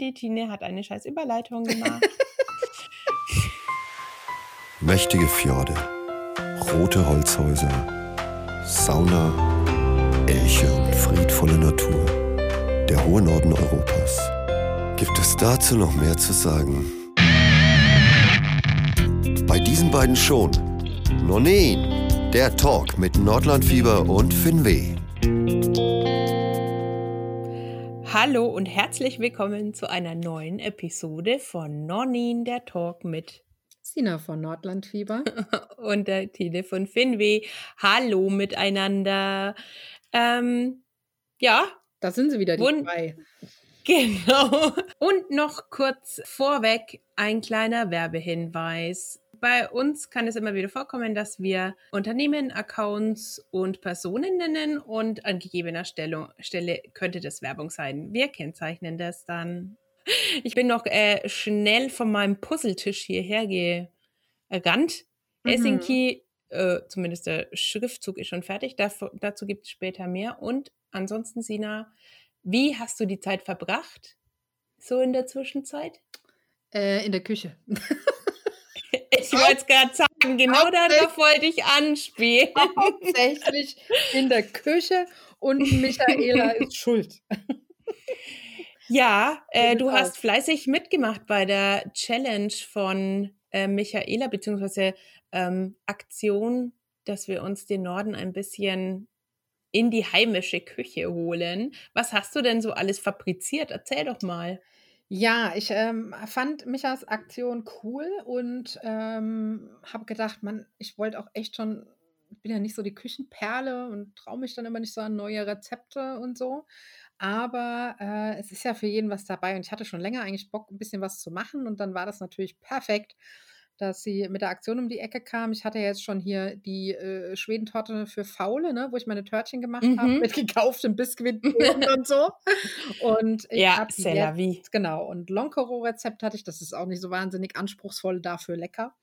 Die Tine hat eine scheiß Überleitung gemacht. Mächtige Fjorde, rote Holzhäuser, Sauna, Elche und friedvolle Natur. Der hohe Norden Europas. Gibt es dazu noch mehr zu sagen? Bei diesen beiden schon. Nonin, der Talk mit Nordlandfieber und Finweh. Hallo und herzlich willkommen zu einer neuen Episode von Nonin, der Talk mit Sina von Nordlandfieber. und der Tine von Finweh. Hallo miteinander. Ähm, ja. Da sind sie wieder, die Wund zwei. Genau. Und noch kurz vorweg ein kleiner Werbehinweis. Bei uns kann es immer wieder vorkommen, dass wir Unternehmen, Accounts und Personen nennen und an gegebener Stelle, Stelle könnte das Werbung sein. Wir kennzeichnen das dann. Ich bin noch äh, schnell von meinem Puzzletisch hierher gerannt. Mhm. Helsinki, äh, zumindest der Schriftzug ist schon fertig. Dav dazu gibt es später mehr. Und ansonsten, Sina, wie hast du die Zeit verbracht? So in der Zwischenzeit? Äh, in der Küche. Ich wollte es gerade sagen, genau darauf wollte ich anspielen. Hauptsächlich in der Küche und Michaela ist schuld. Ja, äh, du hast fleißig mitgemacht bei der Challenge von äh, Michaela, beziehungsweise ähm, Aktion, dass wir uns den Norden ein bisschen in die heimische Küche holen. Was hast du denn so alles fabriziert? Erzähl doch mal. Ja, ich ähm, fand Michas Aktion cool und ähm, habe gedacht, man, ich wollte auch echt schon, ich bin ja nicht so die Küchenperle und traue mich dann immer nicht so an neue Rezepte und so. Aber äh, es ist ja für jeden was dabei und ich hatte schon länger eigentlich Bock, ein bisschen was zu machen und dann war das natürlich perfekt dass sie mit der Aktion um die Ecke kam. Ich hatte jetzt schon hier die äh, Schwedentorte für Faule, ne, wo ich meine Törtchen gemacht mhm. habe mit gekauftem Biskuit und so. Und ich ja, c'est wie. Genau. Und Lonkero-Rezept hatte ich. Das ist auch nicht so wahnsinnig anspruchsvoll, dafür lecker.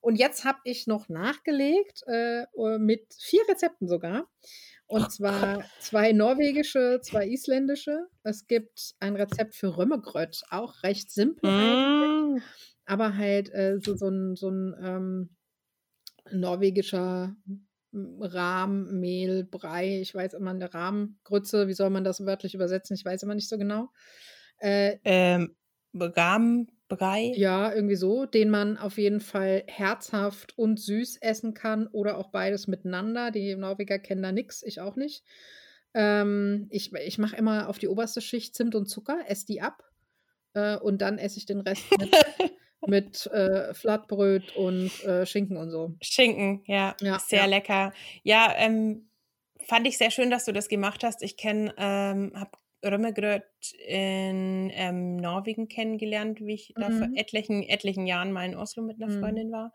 Und jetzt habe ich noch nachgelegt äh, mit vier Rezepten sogar. Und zwar zwei norwegische, zwei isländische. Es gibt ein Rezept für Römmegröt, auch recht simpel. Mm aber halt äh, so, so ein, so ein ähm, norwegischer Rahmmehl, Brei, ich weiß immer eine Rahmgrütze, wie soll man das wörtlich übersetzen? Ich weiß immer nicht so genau. Äh, ähm, Rahmbrei? Ja, irgendwie so, den man auf jeden Fall herzhaft und süß essen kann oder auch beides miteinander. Die Norweger kennen da nichts, ich auch nicht. Ähm, ich ich mache immer auf die oberste Schicht Zimt und Zucker, esse die ab äh, und dann esse ich den Rest mit mit äh, Flatbröt und äh, Schinken und so. Schinken, ja, ja sehr ja. lecker. Ja, ähm, fand ich sehr schön, dass du das gemacht hast. Ich kenne, ähm, habe Römmegröt in ähm, Norwegen kennengelernt, wie ich mhm. da vor mhm. etlichen, etlichen Jahren mal in Oslo mit einer mhm. Freundin war.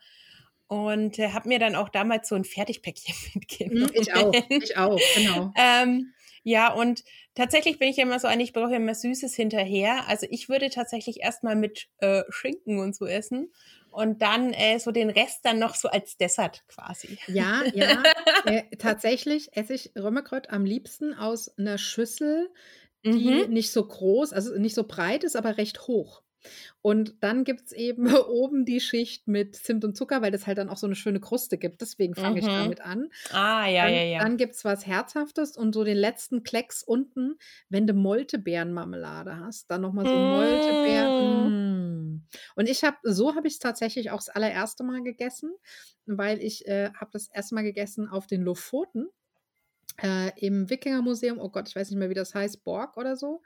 Und äh, habe mir dann auch damals so ein Fertigpäckchen mitgenommen. Ich auch, ich auch, genau. ähm, ja, und tatsächlich bin ich immer so ein, ich brauche immer Süßes hinterher. Also ich würde tatsächlich erstmal mit äh, Schinken und so essen und dann äh, so den Rest dann noch so als Dessert quasi. Ja, ja. äh, tatsächlich esse ich Römmekrott am liebsten aus einer Schüssel, die mhm. nicht so groß, also nicht so breit ist, aber recht hoch. Und dann gibt es eben oben die Schicht mit Zimt und Zucker, weil das halt dann auch so eine schöne Kruste gibt. Deswegen fange mhm. ich damit an. Ah, ja, dann, ja, ja. Dann gibt es was Herzhaftes und so den letzten Klecks unten, wenn du Moltebeerenmarmelade hast, dann nochmal so mm. Moltebeeren. Mm. Und ich habe, so habe ich es tatsächlich auch das allererste Mal gegessen, weil ich äh, habe das erste Mal gegessen auf den Lofoten. Äh, im Wikingermuseum, oh Gott, ich weiß nicht mehr, wie das heißt, Borg oder so.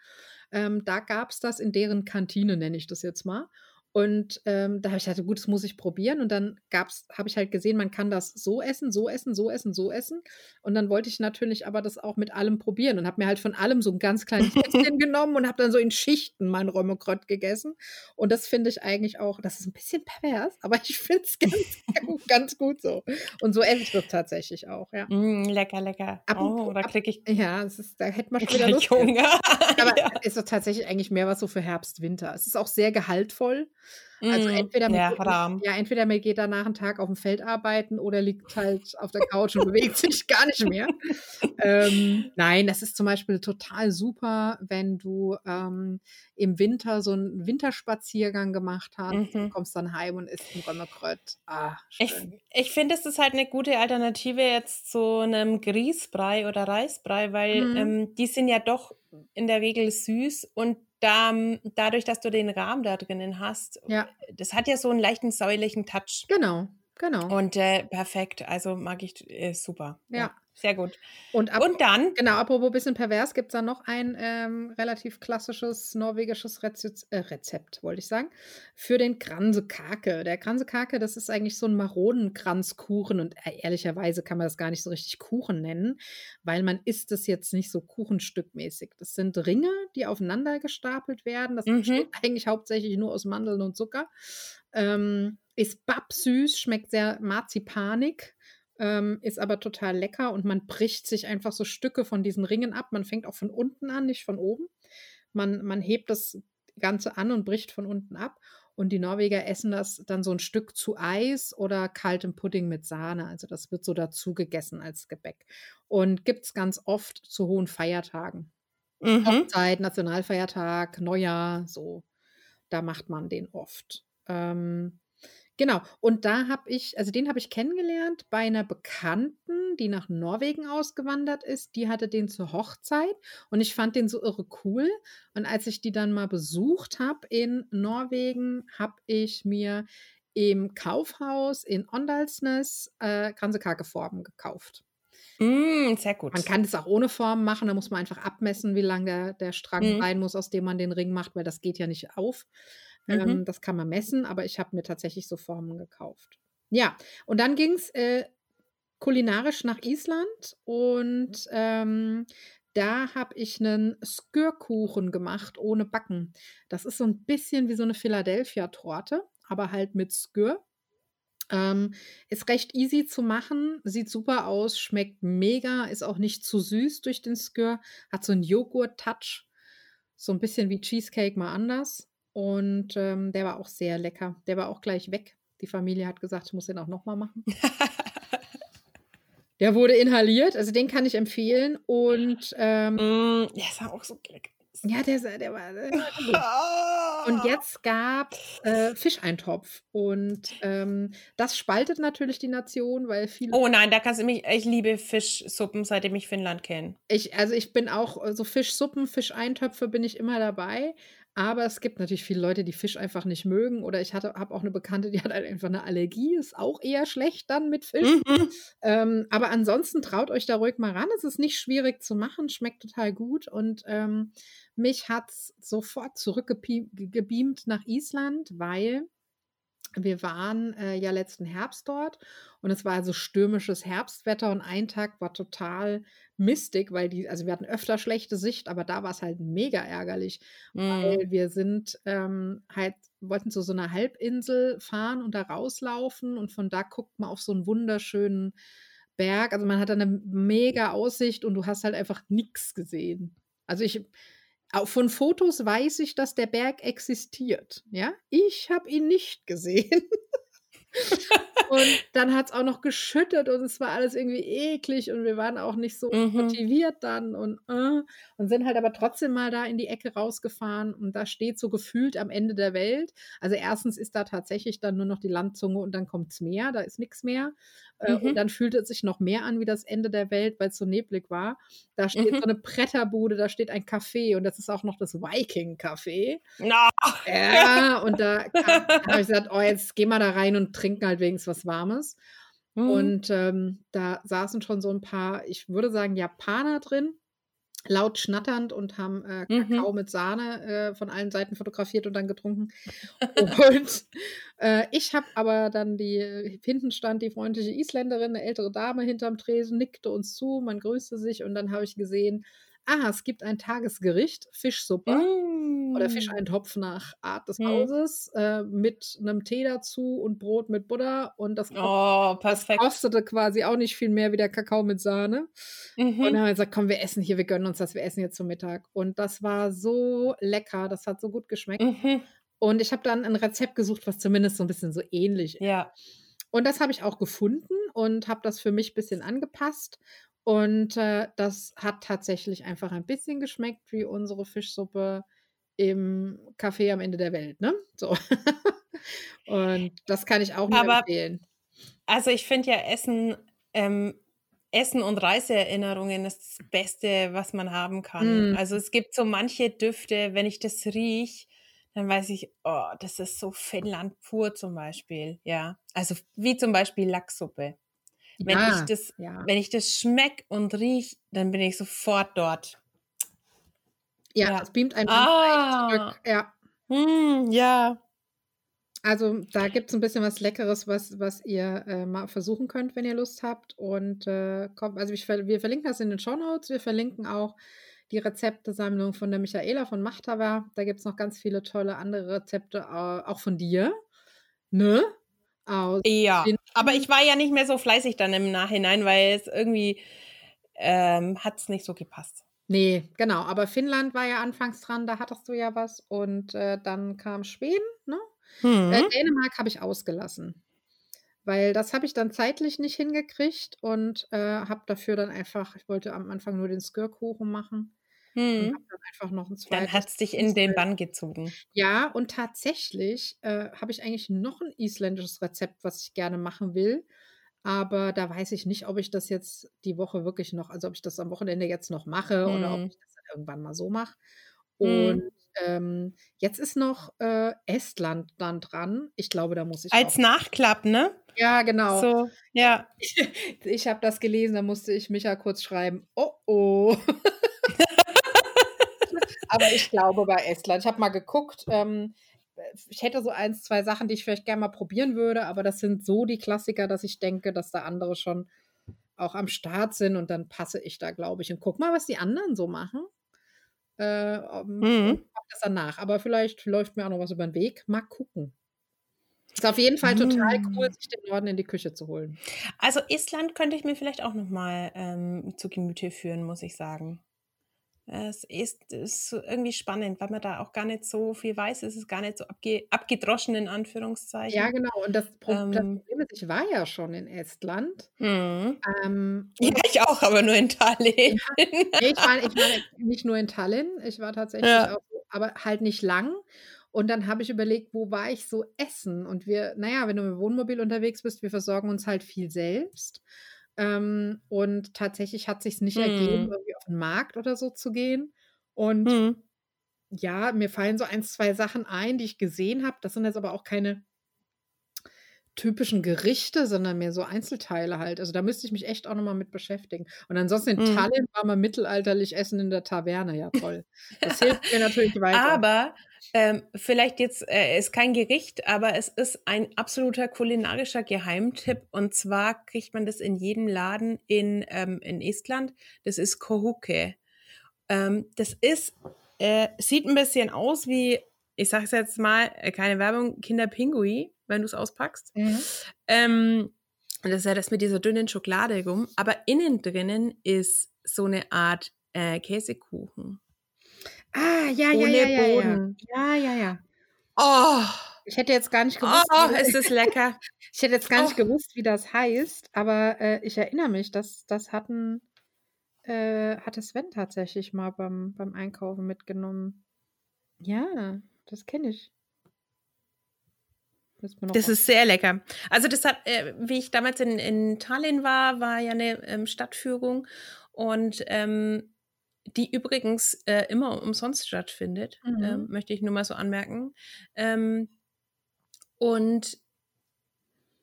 Ähm, da gab es das in deren Kantine, nenne ich das jetzt mal. Und ähm, da habe ich gesagt, gut, das muss ich probieren. Und dann habe ich halt gesehen, man kann das so essen, so essen, so essen, so essen. Und dann wollte ich natürlich aber das auch mit allem probieren und habe mir halt von allem so ein ganz kleines bisschen genommen und habe dann so in Schichten mein Römmekrott gegessen. Und das finde ich eigentlich auch, das ist ein bisschen pervers, aber ich finde es ganz, ganz gut so. Und so esse ich das tatsächlich auch, ja. Mm, lecker, lecker. Ab oh, da kriege ich. Ja, ist, da hätte man schon wieder Lust. aber ja. ist doch tatsächlich eigentlich mehr was so für Herbst, Winter. Es ist auch sehr gehaltvoll. Also Mm, entweder man ja, geht, Rahm. ja, entweder man geht danach einen Tag auf dem Feld arbeiten oder liegt halt auf der Couch und bewegt sich gar nicht mehr. Ähm, nein, das ist zum Beispiel total super, wenn du ähm, im Winter so einen Winterspaziergang gemacht hast, Mhm. kommst dann heim und isst ein Römmekrött. Ah, Ich, ich finde, es ist halt eine gute Alternative jetzt zu einem Grießbrei oder Reisbrei, weil Mhm. ähm, die sind ja doch in der Regel süß und da, dadurch, dass du den Rahm da drinnen hast, Ja, das hat ja so einen leichten säuerlichen Touch. genau, genau. Und äh, perfekt, also mag ich äh, super. Ja, Ja. sehr gut. Und, ab, Und dann, genau, apropos bisschen pervers, gibt es da noch ein ähm, relativ klassisches norwegisches Rezept, äh, Rezept, wollte ich sagen, für den Kransekake. Der Kransekake, das ist eigentlich so ein Maronenkranzkuchen und äh, ehrlicherweise kann man das gar nicht so richtig Kuchen nennen, weil man isst es jetzt nicht so kuchenstückmäßig. Das sind Ringe, die aufeinander gestapelt werden. Das Mhm. besteht eigentlich hauptsächlich nur aus Mandeln und Zucker. Ähm, ist babsüß, schmeckt sehr marzipanig. Ähm, ist aber total lecker und man bricht sich einfach so Stücke von diesen Ringen ab. Man fängt auch von unten an, nicht von oben. Man, man hebt das Ganze an und bricht von unten ab. Und die Norweger essen das dann so ein Stück zu Eis oder kaltem Pudding mit Sahne. Also das wird so dazu gegessen als Gebäck. Und gibt es ganz oft zu hohen Feiertagen. mhm. Hochzeit, Nationalfeiertag, Neujahr, so. Da macht man den oft. Ähm, genau. Und da habe ich, also den habe ich kennengelernt bei einer Bekannten, die nach Norwegen ausgewandert ist. Die hatte den zur Hochzeit und ich fand den so irre cool. Und als ich die dann mal besucht habe in Norwegen, habe ich mir im Kaufhaus in Ondalsnes äh, Kransekake-Formen gekauft. Mm, sehr gut. Man kann das auch ohne Form machen, da muss man einfach abmessen, wie lang der, der Strang Mhm. sein muss, aus dem man den Ring macht, weil das geht ja nicht auf. Mhm. Ähm, das kann man messen, aber ich habe mir tatsächlich so Formen gekauft. Ja, und dann ging es äh, kulinarisch nach Island und ähm, da habe ich einen Skürkuchen gemacht ohne Backen. Das ist so ein bisschen wie so eine Philadelphia-Torte, aber halt mit Skür. Ähm, ist recht easy zu machen, sieht super aus, schmeckt mega, ist auch nicht zu süß durch den Skür, hat so einen Joghurt-Touch, so ein bisschen wie Cheesecake mal anders. Und ähm, der war auch sehr lecker. Der war auch gleich weg. Die Familie hat gesagt, ich muss den auch nochmal machen. Der wurde inhaliert, also den kann ich empfehlen. Und ähm, Mm, ja, ist auch so lecker. ja, der, der war. Der war. Und jetzt gab äh, Fischeintopf. Und ähm, das spaltet natürlich die Nation, weil viele. Oh nein, da kannst du mich, ich liebe Fischsuppen, seitdem ich Finnland kenne. Ich, also ich bin auch äh, so Fischsuppen, Fischeintöpfe bin ich immer dabei. Aber es gibt natürlich viele Leute, die Fisch einfach nicht mögen. Oder ich hatte, habe auch eine Bekannte, die hat halt einfach eine Allergie. Ist auch eher schlecht dann mit Fisch. Mhm. Ähm, aber ansonsten traut euch da ruhig mal ran. Es ist nicht schwierig zu machen, schmeckt total gut. Und ähm, mich hat es sofort zurückgebeamt nach Island, weil wir waren äh, ja letzten Herbst dort und es war also stürmisches Herbstwetter und ein Tag war total mistig, weil die, also wir hatten öfter schlechte Sicht, aber da war es halt mega ärgerlich, Mm. weil wir sind ähm, halt, wollten zu so einer Halbinsel fahren und da rauslaufen und von da guckt man auf so einen wunderschönen Berg. Also man hat eine mega Aussicht und du hast halt einfach nichts gesehen. Also ich, auch von Fotos weiß ich, dass der Berg existiert. Ja, ich habe ihn nicht gesehen. und dann hat es auch noch geschüttet und es war alles irgendwie eklig und wir waren auch nicht so Mhm. motiviert dann und, äh, und sind halt aber trotzdem mal da in die Ecke rausgefahren und da steht so gefühlt am Ende der Welt. Also erstens ist da tatsächlich dann nur noch die Landzunge und dann kommt's Meer, da ist nichts mehr. Äh, Mhm. Und dann fühlt es sich noch mehr an wie das Ende der Welt, weil es so neblig war. Da steht Mhm. so eine Bretterbude, da steht ein Café und das ist auch noch das Viking-Café. Na, Ja, und da, habe ich gesagt, oh, jetzt gehen wir da rein und trinken halt wenigstens was Warmes. Mhm. Und ähm, da saßen schon so ein paar, ich würde sagen, Japaner drin, laut schnatternd und haben äh, Mhm. Kakao mit Sahne äh, von allen Seiten fotografiert und dann getrunken. Und äh, ich habe aber dann die, hinten stand die freundliche Isländerin, eine ältere Dame hinterm Tresen, nickte uns zu, man grüßte sich und dann habe ich gesehen, ah, es gibt ein Tagesgericht, Fischsuppe oder Mm. Fischeintopf nach Art des Mhm. Hauses äh, mit einem Tee dazu und Brot mit Butter und das, Oh, kostete quasi auch nicht viel mehr wie der Kakao mit Sahne. Und dann Mhm. haben wir gesagt, komm, wir essen hier, wir gönnen uns das, wir essen jetzt zum Mittag. Und das war so lecker, das hat so gut geschmeckt. Mhm. Und ich habe dann ein Rezept gesucht, was zumindest so ein bisschen so ähnlich ist. Ja. Und das habe ich auch gefunden und habe das für mich ein bisschen angepasst. Und äh, das hat tatsächlich einfach ein bisschen geschmeckt wie unsere Fischsuppe im Café am Ende der Welt, ne? So. und das kann ich auch nur Aber empfehlen. also ich finde ja Essen, ähm, Essen und Reiseerinnerungen ist das Beste, was man haben kann. Mm. Also es gibt so manche Düfte, wenn ich das riech, dann weiß ich, oh, das ist so Finnland pur zum Beispiel. Ja, also wie zum Beispiel Lachssuppe. Wenn ich Ja, das, ja. wenn ich das schmeck und riech, dann bin ich sofort dort. Ja, Ja. es beamt einen Ah, zurück. Ja. hm, ja. Also da gibt es ein bisschen was Leckeres, was, was ihr äh, mal versuchen könnt, wenn ihr Lust habt. Und äh, kommt, also ich, wir verlinken das in den Show Notes. Wir verlinken auch die Rezeptesammlung von der Michaela von Machthaber. Da gibt es noch ganz viele tolle andere Rezepte, auch von dir. Ne? Aus Ja, aber ich war ja nicht mehr so fleißig dann im Nachhinein, weil es irgendwie ähm, hat es nicht so gepasst. Nee, genau. Aber Finnland war ja anfangs dran, da hattest du ja was. Und äh, dann kam Schweden, ne? Äh, Hm. Dänemark habe ich ausgelassen. Weil das habe ich dann zeitlich nicht hingekriegt und äh, habe dafür dann einfach, ich wollte am Anfang nur den Skirkuchen machen Hm. dann einfach noch ein Dann zweites. hat es dich in den Bann gezogen. Ja, und tatsächlich äh, habe ich eigentlich noch ein isländisches Rezept, was ich gerne machen will. Aber da weiß ich nicht, ob ich das jetzt die Woche wirklich noch, also ob ich das am Wochenende jetzt noch mache oder ob Hm. ich das dann irgendwann mal so mache. Hm. Und ähm, jetzt ist noch äh, Estland dann dran. Ich glaube, da muss ich Als. Nachklapp, ne? Ja, genau. So, ja. Ich habe das gelesen, da musste ich Micha kurz schreiben. Oh oh. Aber ich glaube bei Estland. Ich habe mal geguckt. Ähm, ich hätte so eins, zwei Sachen, die ich vielleicht gerne mal probieren würde, aber das sind so die Klassiker, dass ich denke, dass da andere schon auch am Start sind und dann passe ich da, glaube ich. Und guck mal, was die anderen so machen. Äh, um, Hm. mach das dann nach. Aber vielleicht läuft mir auch noch was über den Weg. Mal gucken. Ist auf jeden Fall total cool, Hm. sich den Norden in die Küche zu holen. Also Island könnte ich mir vielleicht auch noch mal ähm, zu Gemüte führen, muss ich sagen. Es ist, ist irgendwie spannend, weil man da auch gar nicht so viel weiß. Es ist gar nicht so abge abgedroschen in Ja, Anführungszeichen. genau. Und das, Pro das Ähm, Problem ist, ich war ja schon in Estland. hm. Ähm, Ja, ich auch, aber nur in Tallinn. ja, ich war, ich war nicht nur in Tallinn, ich war tatsächlich Ja. auch, aber halt nicht lang. Und dann habe ich überlegt, wo war ich so essen? Und wir, naja, wenn du mit Wohnmobil unterwegs bist, wir versorgen uns halt viel selbst. Ähm, und tatsächlich hat sich nicht ergeben, Hm. irgendwie den Markt oder so zu gehen. Und Hm. ja, mir fallen so ein, zwei Sachen ein, die ich gesehen habe. Das sind jetzt aber auch keine typischen Gerichte, sondern mehr so Einzelteile halt. Also da müsste ich mich echt auch noch mal mit beschäftigen. Und ansonsten in Hm. Tallinn war mal mittelalterlich Essen in der Taverne. Ja, toll. Das hilft mir natürlich weiter. Aber ähm, vielleicht jetzt äh, ist kein Gericht, aber es ist ein absoluter kulinarischer Geheimtipp. Und zwar kriegt man das in jedem Laden in, ähm, in Estland. Das ist Kohuke. Ähm, das ist, äh, sieht ein bisschen aus wie, ich sage es jetzt mal, äh, keine Werbung, Kinderpingui, wenn du es auspackst. Mhm. Ähm, das ist ja das mit dieser dünnen Schokolade rum. Aber innen drinnen ist so eine Art äh, Käsekuchen. Ah, ja, ja, Ohne ja, ja. Boden. Ja, ja, ja. Oh, Ich hätte jetzt gar nicht gewusst, oh, wie, ist lecker. ich hätte jetzt gar Oh. nicht gewusst, wie das heißt, aber äh, ich erinnere mich, dass das hatten, äh, hatte Sven tatsächlich mal beim, beim Einkaufen mitgenommen. Ja, das kenne ich. Das ist sehr lecker. Also das hat, äh, wie ich damals in, in Tallinn war, war ja eine ähm, Stadtführung und ähm, die übrigens äh, immer umsonst stattfindet, Mhm. ähm, möchte ich nur mal so anmerken. Ähm, und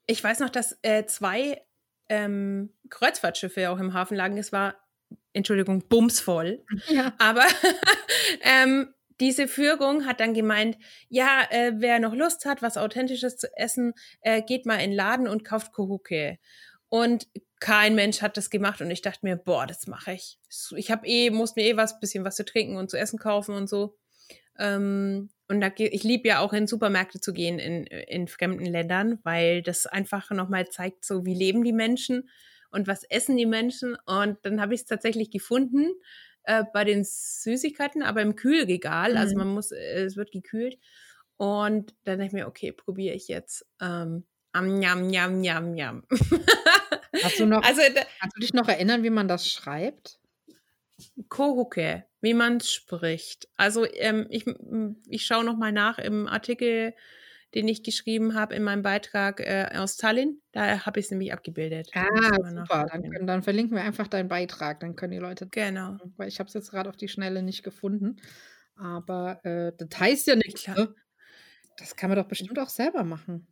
ich weiß noch, dass äh, zwei ähm, Kreuzfahrtschiffe auch im Hafen lagen. Es war, Entschuldigung, bumsvoll. ja. Aber ähm, diese Führung hat dann gemeint, ja, äh, wer noch Lust hat, was Authentisches zu essen, äh, geht mal in den Laden und kauft Kohuke. Und kein Mensch hat das gemacht und ich dachte mir, boah, das mache ich. Ich habe eh, muss mir eh was, bisschen was zu trinken und zu essen kaufen und so. Ähm, und da, ich liebe ja auch in Supermärkte zu gehen in, in fremden Ländern, weil das einfach nochmal zeigt, so wie leben die Menschen und was essen die Menschen. Und dann habe ich es tatsächlich gefunden äh, bei den Süßigkeiten, aber im Kühlregal. Also Mhm. man muss, äh, es wird gekühlt. Und dann dachte ich mir, okay, probiere ich jetzt. Ähm, am Njam, Njam, Njam, Njam. Hast du noch, also, da, kannst du dich noch erinnern, wie man das schreibt? Kohuke, wie man es spricht. Also ähm, ich, ich schaue noch mal nach im Artikel, den ich geschrieben habe in meinem Beitrag äh, aus Tallinn. Da habe ich es nämlich abgebildet. Ah, super. Dann, dann, verlinken wir einfach deinen Beitrag. Dann können die Leute. Genau. Weil ich habe es jetzt gerade auf die Schnelle nicht gefunden. Aber äh, das heißt ja nichts. Ne? Das kann man doch bestimmt auch selber machen.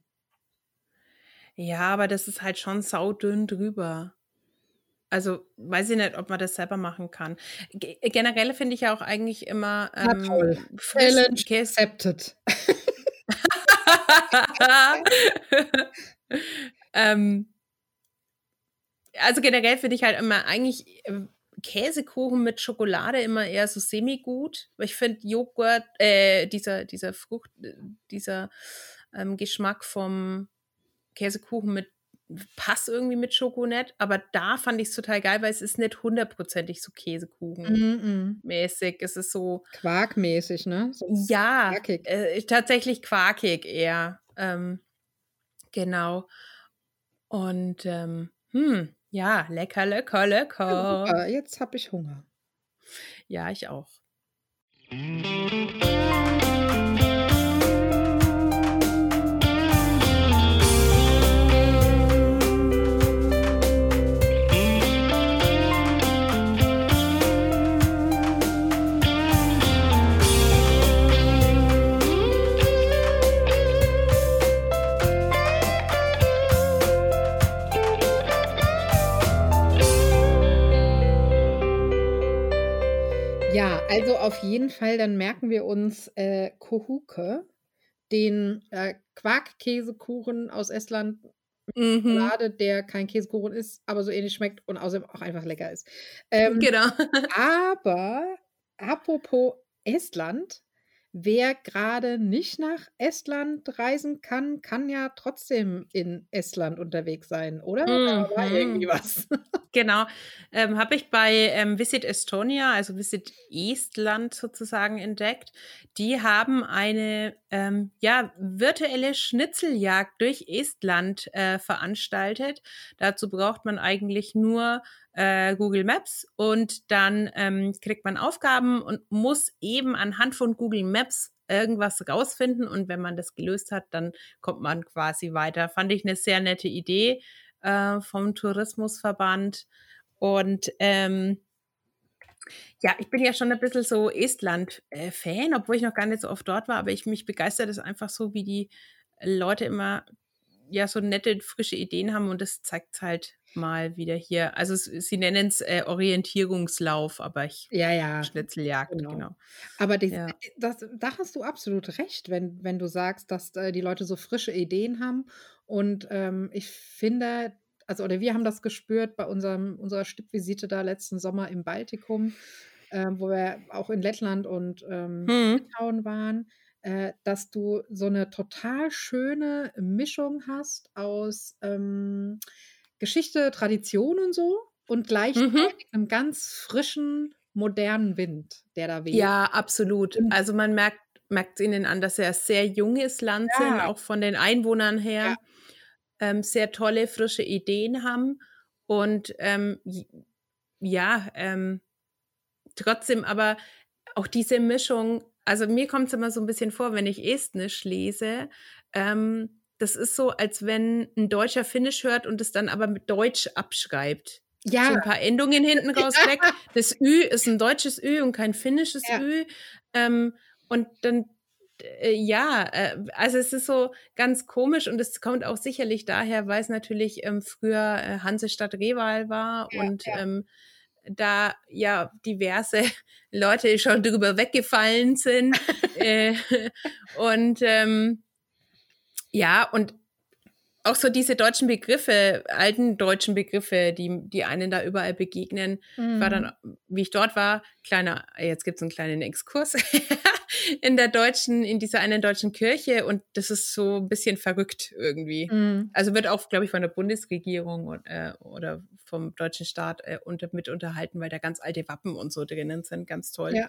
Ja, aber das ist halt schon saudünn drüber. Also weiß ich nicht, ob man das selber machen kann. G generell finde ich ja auch eigentlich immer ähm, toll. Challenge accepted. ähm, also generell finde ich halt immer eigentlich äh, Käsekuchen mit Schokolade immer eher so semi-gut. Ich finde Joghurt, äh, dieser, dieser Frucht, äh, dieser ähm, Geschmack vom Käsekuchen mit passt irgendwie mit Schokonett, aber da fand ich es total geil, weil es ist nicht hundertprozentig so Käsekuchen-mäßig. Mm -mm. Es ist so Quarkmäßig, ne? So ja, äh, tatsächlich quarkig eher. Ähm, genau. Und ähm, hm, ja, lecker, lecker, lecker. Ja, jetzt habe ich Hunger. Ja, ich auch. Also auf jeden Fall, dann merken wir uns äh, Kohuke, den äh, Quarkkäsekuchen aus Estland mhm. Schokolade, der kein Käsekuchen ist, aber so ähnlich schmeckt und außerdem auch einfach lecker ist. Ähm, genau. aber apropos Estland, Wer gerade nicht nach Estland reisen kann, kann ja trotzdem in Estland unterwegs sein, oder? Da war irgendwie Mhm. was. Genau. Ähm, habe ich bei ähm, Visit Estonia, also Visit Estland sozusagen entdeckt. Die haben eine ähm, ja, virtuelle Schnitzeljagd durch Estland äh, veranstaltet. Dazu braucht man eigentlich nur äh, Google Maps und dann ähm, kriegt man Aufgaben und muss eben anhand von Google Maps irgendwas rausfinden und wenn man das gelöst hat, dann kommt man quasi weiter. Fand ich eine sehr nette Idee äh, vom Tourismusverband und ähm, ja, ich bin ja schon ein bisschen so Estland-Fan, obwohl ich noch gar nicht so oft dort war, aber ich mich begeistert es einfach so, wie die Leute immer ja so nette, frische Ideen haben und das zeigt halt mal wieder hier. Also sie nennen es äh, Orientierungslauf, aber ich ja, ja. Schnitzeljagd, genau. genau. Aber die, ja. das, da hast du absolut recht, wenn, wenn du sagst, dass äh, die Leute so frische Ideen haben. Und ähm, ich finde, also oder wir haben das gespürt bei unserem, unserer Stippvisite da letzten Sommer im Baltikum, äh, wo wir auch in Lettland und ähm, hm. Litauen waren äh, dass du so eine total schöne Mischung hast aus ähm, Geschichte, Tradition und so und mhm. gleichzeitig mhm. einem ganz frischen, modernen Wind, der da weht. Ja, absolut. Also man merkt merkt es ihnen an, dass ein sehr junges Land ja. sind, auch von den Einwohnern her. Ja. Ähm, sehr tolle, frische Ideen haben und ähm, ja, ähm, trotzdem aber auch diese Mischung also mir kommt es immer so ein bisschen vor, wenn ich Estnisch lese, ähm, das ist so, als wenn ein Deutscher Finnisch hört und es dann aber mit Deutsch abschreibt. Ja. So ein paar Endungen hinten raus weg. Das Ü ist ein deutsches Ü und kein finnisches ja. Ü. Ähm, und dann, ja, äh, also es ist so ganz komisch und es kommt auch sicherlich daher, weil es natürlich ähm, früher äh, Hansestadt Rewal war ja, und ja. Ähm, da ja diverse Leute schon drüber weggefallen sind. äh, und ähm, ja, und auch so diese deutschen Begriffe, alten deutschen Begriffe, die, die einen da überall begegnen. Mhm. Ich war dann, mhm. wie ich dort war, kleiner, jetzt gibt es einen kleinen Exkurs in der deutschen, in dieser einen deutschen Kirche und das ist so ein bisschen verrückt irgendwie. Mhm. Also wird auch, glaube ich, von der Bundesregierung und, äh, oder vom deutschen Staat äh, unter, mit unterhalten, weil da ganz alte Wappen und so drinnen sind, ganz toll. Ja,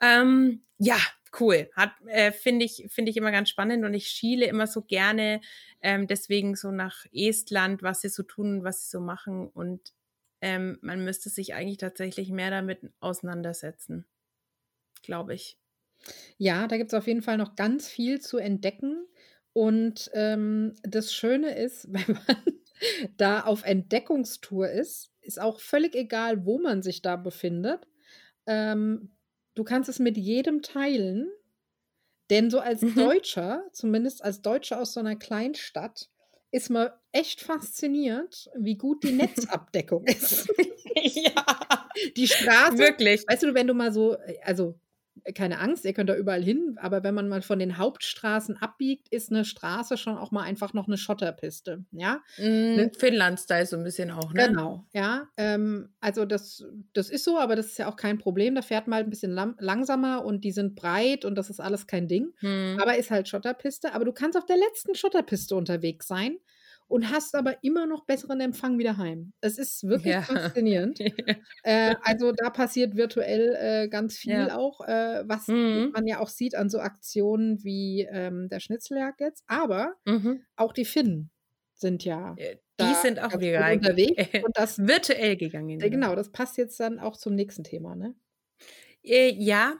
ähm, ja cool. Hat äh, finde ich finde ich immer ganz spannend und ich schiele immer so gerne ähm, deswegen so nach Estland, was sie so tun, was sie so machen und ähm, man müsste sich eigentlich tatsächlich mehr damit auseinandersetzen, glaube ich. Ja, da gibt es auf jeden Fall noch ganz viel zu entdecken. Und ähm, das Schöne ist, wenn man da auf Entdeckungstour ist, ist auch völlig egal, wo man sich da befindet. Ähm, du kannst es mit jedem teilen, denn so als mhm. Deutscher, zumindest als Deutscher aus so einer Kleinstadt, ist man echt fasziniert, wie gut die Netzabdeckung ist. ja. Die Straße. Wirklich. Weißt du, wenn du mal so, also keine Angst, ihr könnt da überall hin, aber wenn man mal von den Hauptstraßen abbiegt, ist eine Straße schon auch mal einfach noch eine Schotterpiste, ja. Mm, ne? Finnland-Style so ein bisschen auch, ne? Genau, ja. Ähm, also das, das ist so, aber das ist ja auch kein Problem. Da fährt mal ein bisschen langsamer und die sind breit und das ist alles kein Ding. Hm. Aber ist halt Schotterpiste. Aber du kannst auf der letzten Schotterpiste unterwegs sein und hast aber immer noch besseren Empfang wieder heim. Es ist wirklich ja. faszinierend. äh, also da passiert virtuell äh, ganz viel ja. auch, äh, was mhm. man ja auch sieht an so Aktionen wie ähm, der Schnitzeljagd jetzt. Aber mhm. auch die Finnen sind ja. Äh, die sind auch wieder unterwegs. Und das virtuell gegangen. Äh, genau, das passt jetzt dann auch zum nächsten Thema, ne? Äh, ja,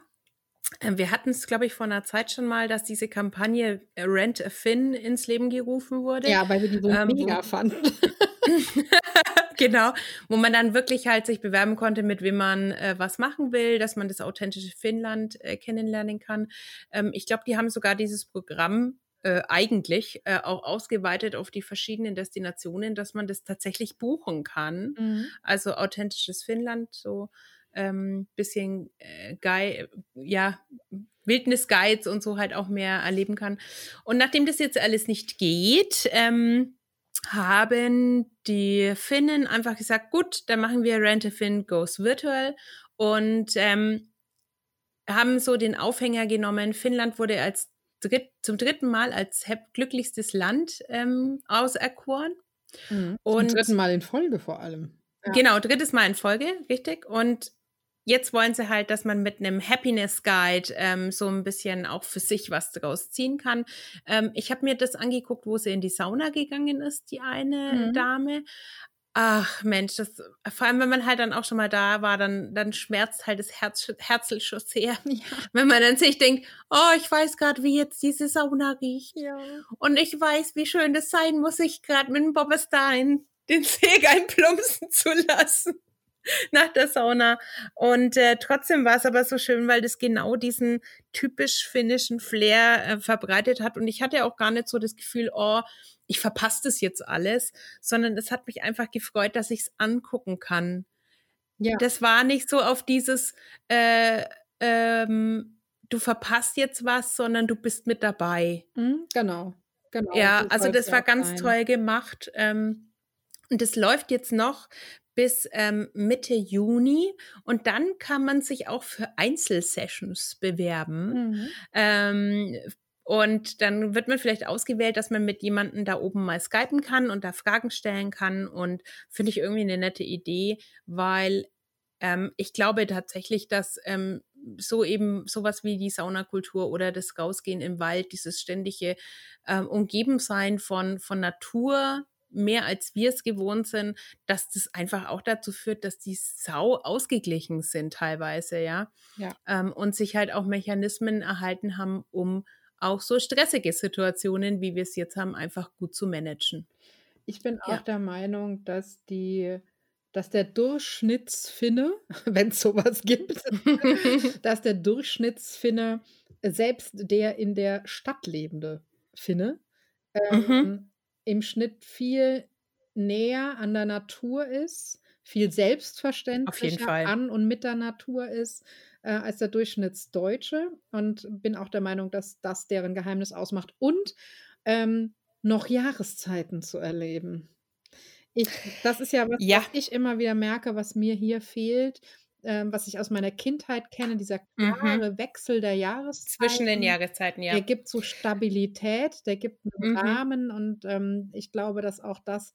wir hatten es, glaube ich, vor einer Zeit schon mal, dass diese Kampagne äh, Rent a Fin ins Leben gerufen wurde. Ja, weil wir die so ähm, mega fanden. genau, wo man dann wirklich halt sich bewerben konnte, mit wem man äh, was machen will, dass man das authentische Finnland äh, kennenlernen kann. Ähm, ich glaube, die haben sogar dieses Programm äh, eigentlich äh, auch ausgeweitet auf die verschiedenen Destinationen, dass man das tatsächlich buchen kann. Mhm. Also authentisches Finnland, so ähm, bisschen äh, Guy, ja, Wildnisguides und so halt auch mehr erleben kann. Und nachdem das jetzt alles nicht geht, ähm, haben die Finnen einfach gesagt, gut, dann machen wir Rent a Fin Goes Virtual und ähm, haben so den Aufhänger genommen. Finnland wurde als dritt, zum dritten Mal als glücklichstes Land ähm, auserkoren. Mhm. Und zum dritten Mal in Folge vor allem. Ja. Genau, drittes Mal in Folge, richtig. Und jetzt wollen sie halt, dass man mit einem Happiness Guide ähm, so ein bisschen auch für sich was daraus ziehen kann. Ähm, ich habe mir das angeguckt, wo sie in die Sauna gegangen ist, die eine mhm. Dame. Ach Mensch, das, vor allem wenn man halt dann auch schon mal da war, dann, dann schmerzt halt das Herz, Herzel schon sehr. Ja. Wenn man dann sich denkt, oh, ich weiß gerade, wie jetzt diese Sauna riecht. Ja. Und ich weiß, wie schön das sein muss, sich gerade mit dem Bobbestein den Seg einplumpsen zu lassen. nach der Sauna. Und äh, trotzdem war es aber so schön, weil das genau diesen typisch finnischen Flair äh, verbreitet hat. Und ich hatte auch gar nicht so das Gefühl, oh, ich verpasse das jetzt alles, sondern es hat mich einfach gefreut, dass ich es angucken kann. Ja. Das war nicht so auf dieses, äh, ähm, du verpasst jetzt was, sondern du bist mit dabei. Mhm, genau, genau. Ja, also das war ganz sein. toll gemacht. Ähm, und das läuft jetzt noch bis ähm, Mitte Juni und dann kann man sich auch für Einzelsessions bewerben. Mhm. Ähm, und dann wird man vielleicht ausgewählt, dass man mit jemandem da oben mal skypen kann und da Fragen stellen kann. Und finde ich irgendwie eine nette Idee, weil ähm, ich glaube tatsächlich, dass ähm, so eben sowas wie die Saunakultur oder das Rausgehen im Wald, dieses ständige ähm, Umgebensein von, von Natur, mehr als wir es gewohnt sind, dass das einfach auch dazu führt, dass die Sau ausgeglichen sind teilweise, ja. ja. Ähm, und sich halt auch Mechanismen erhalten haben, um auch so stressige Situationen, wie wir es jetzt haben, einfach gut zu managen. Ich bin auch ja. der Meinung, dass die dass der Durchschnittsfinne, wenn es sowas gibt, dass der Durchschnittsfinne, selbst der in der Stadt lebende Finne, mhm. ähm, mhm im Schnitt viel näher an der Natur ist, viel selbstverständlicher an und mit der Natur ist äh, als der Durchschnittsdeutsche und bin auch der Meinung, dass das deren Geheimnis ausmacht und ähm, noch Jahreszeiten zu erleben. Ich, das ist ja was, ja. was ich immer wieder merke, was mir hier fehlt ähm, was ich aus meiner Kindheit kenne, dieser klare mhm. Wechsel der Jahreszeiten. Zwischen den Jahreszeiten, ja. Der gibt so Stabilität, der gibt einen mhm. Rahmen und ähm, ich glaube, dass auch das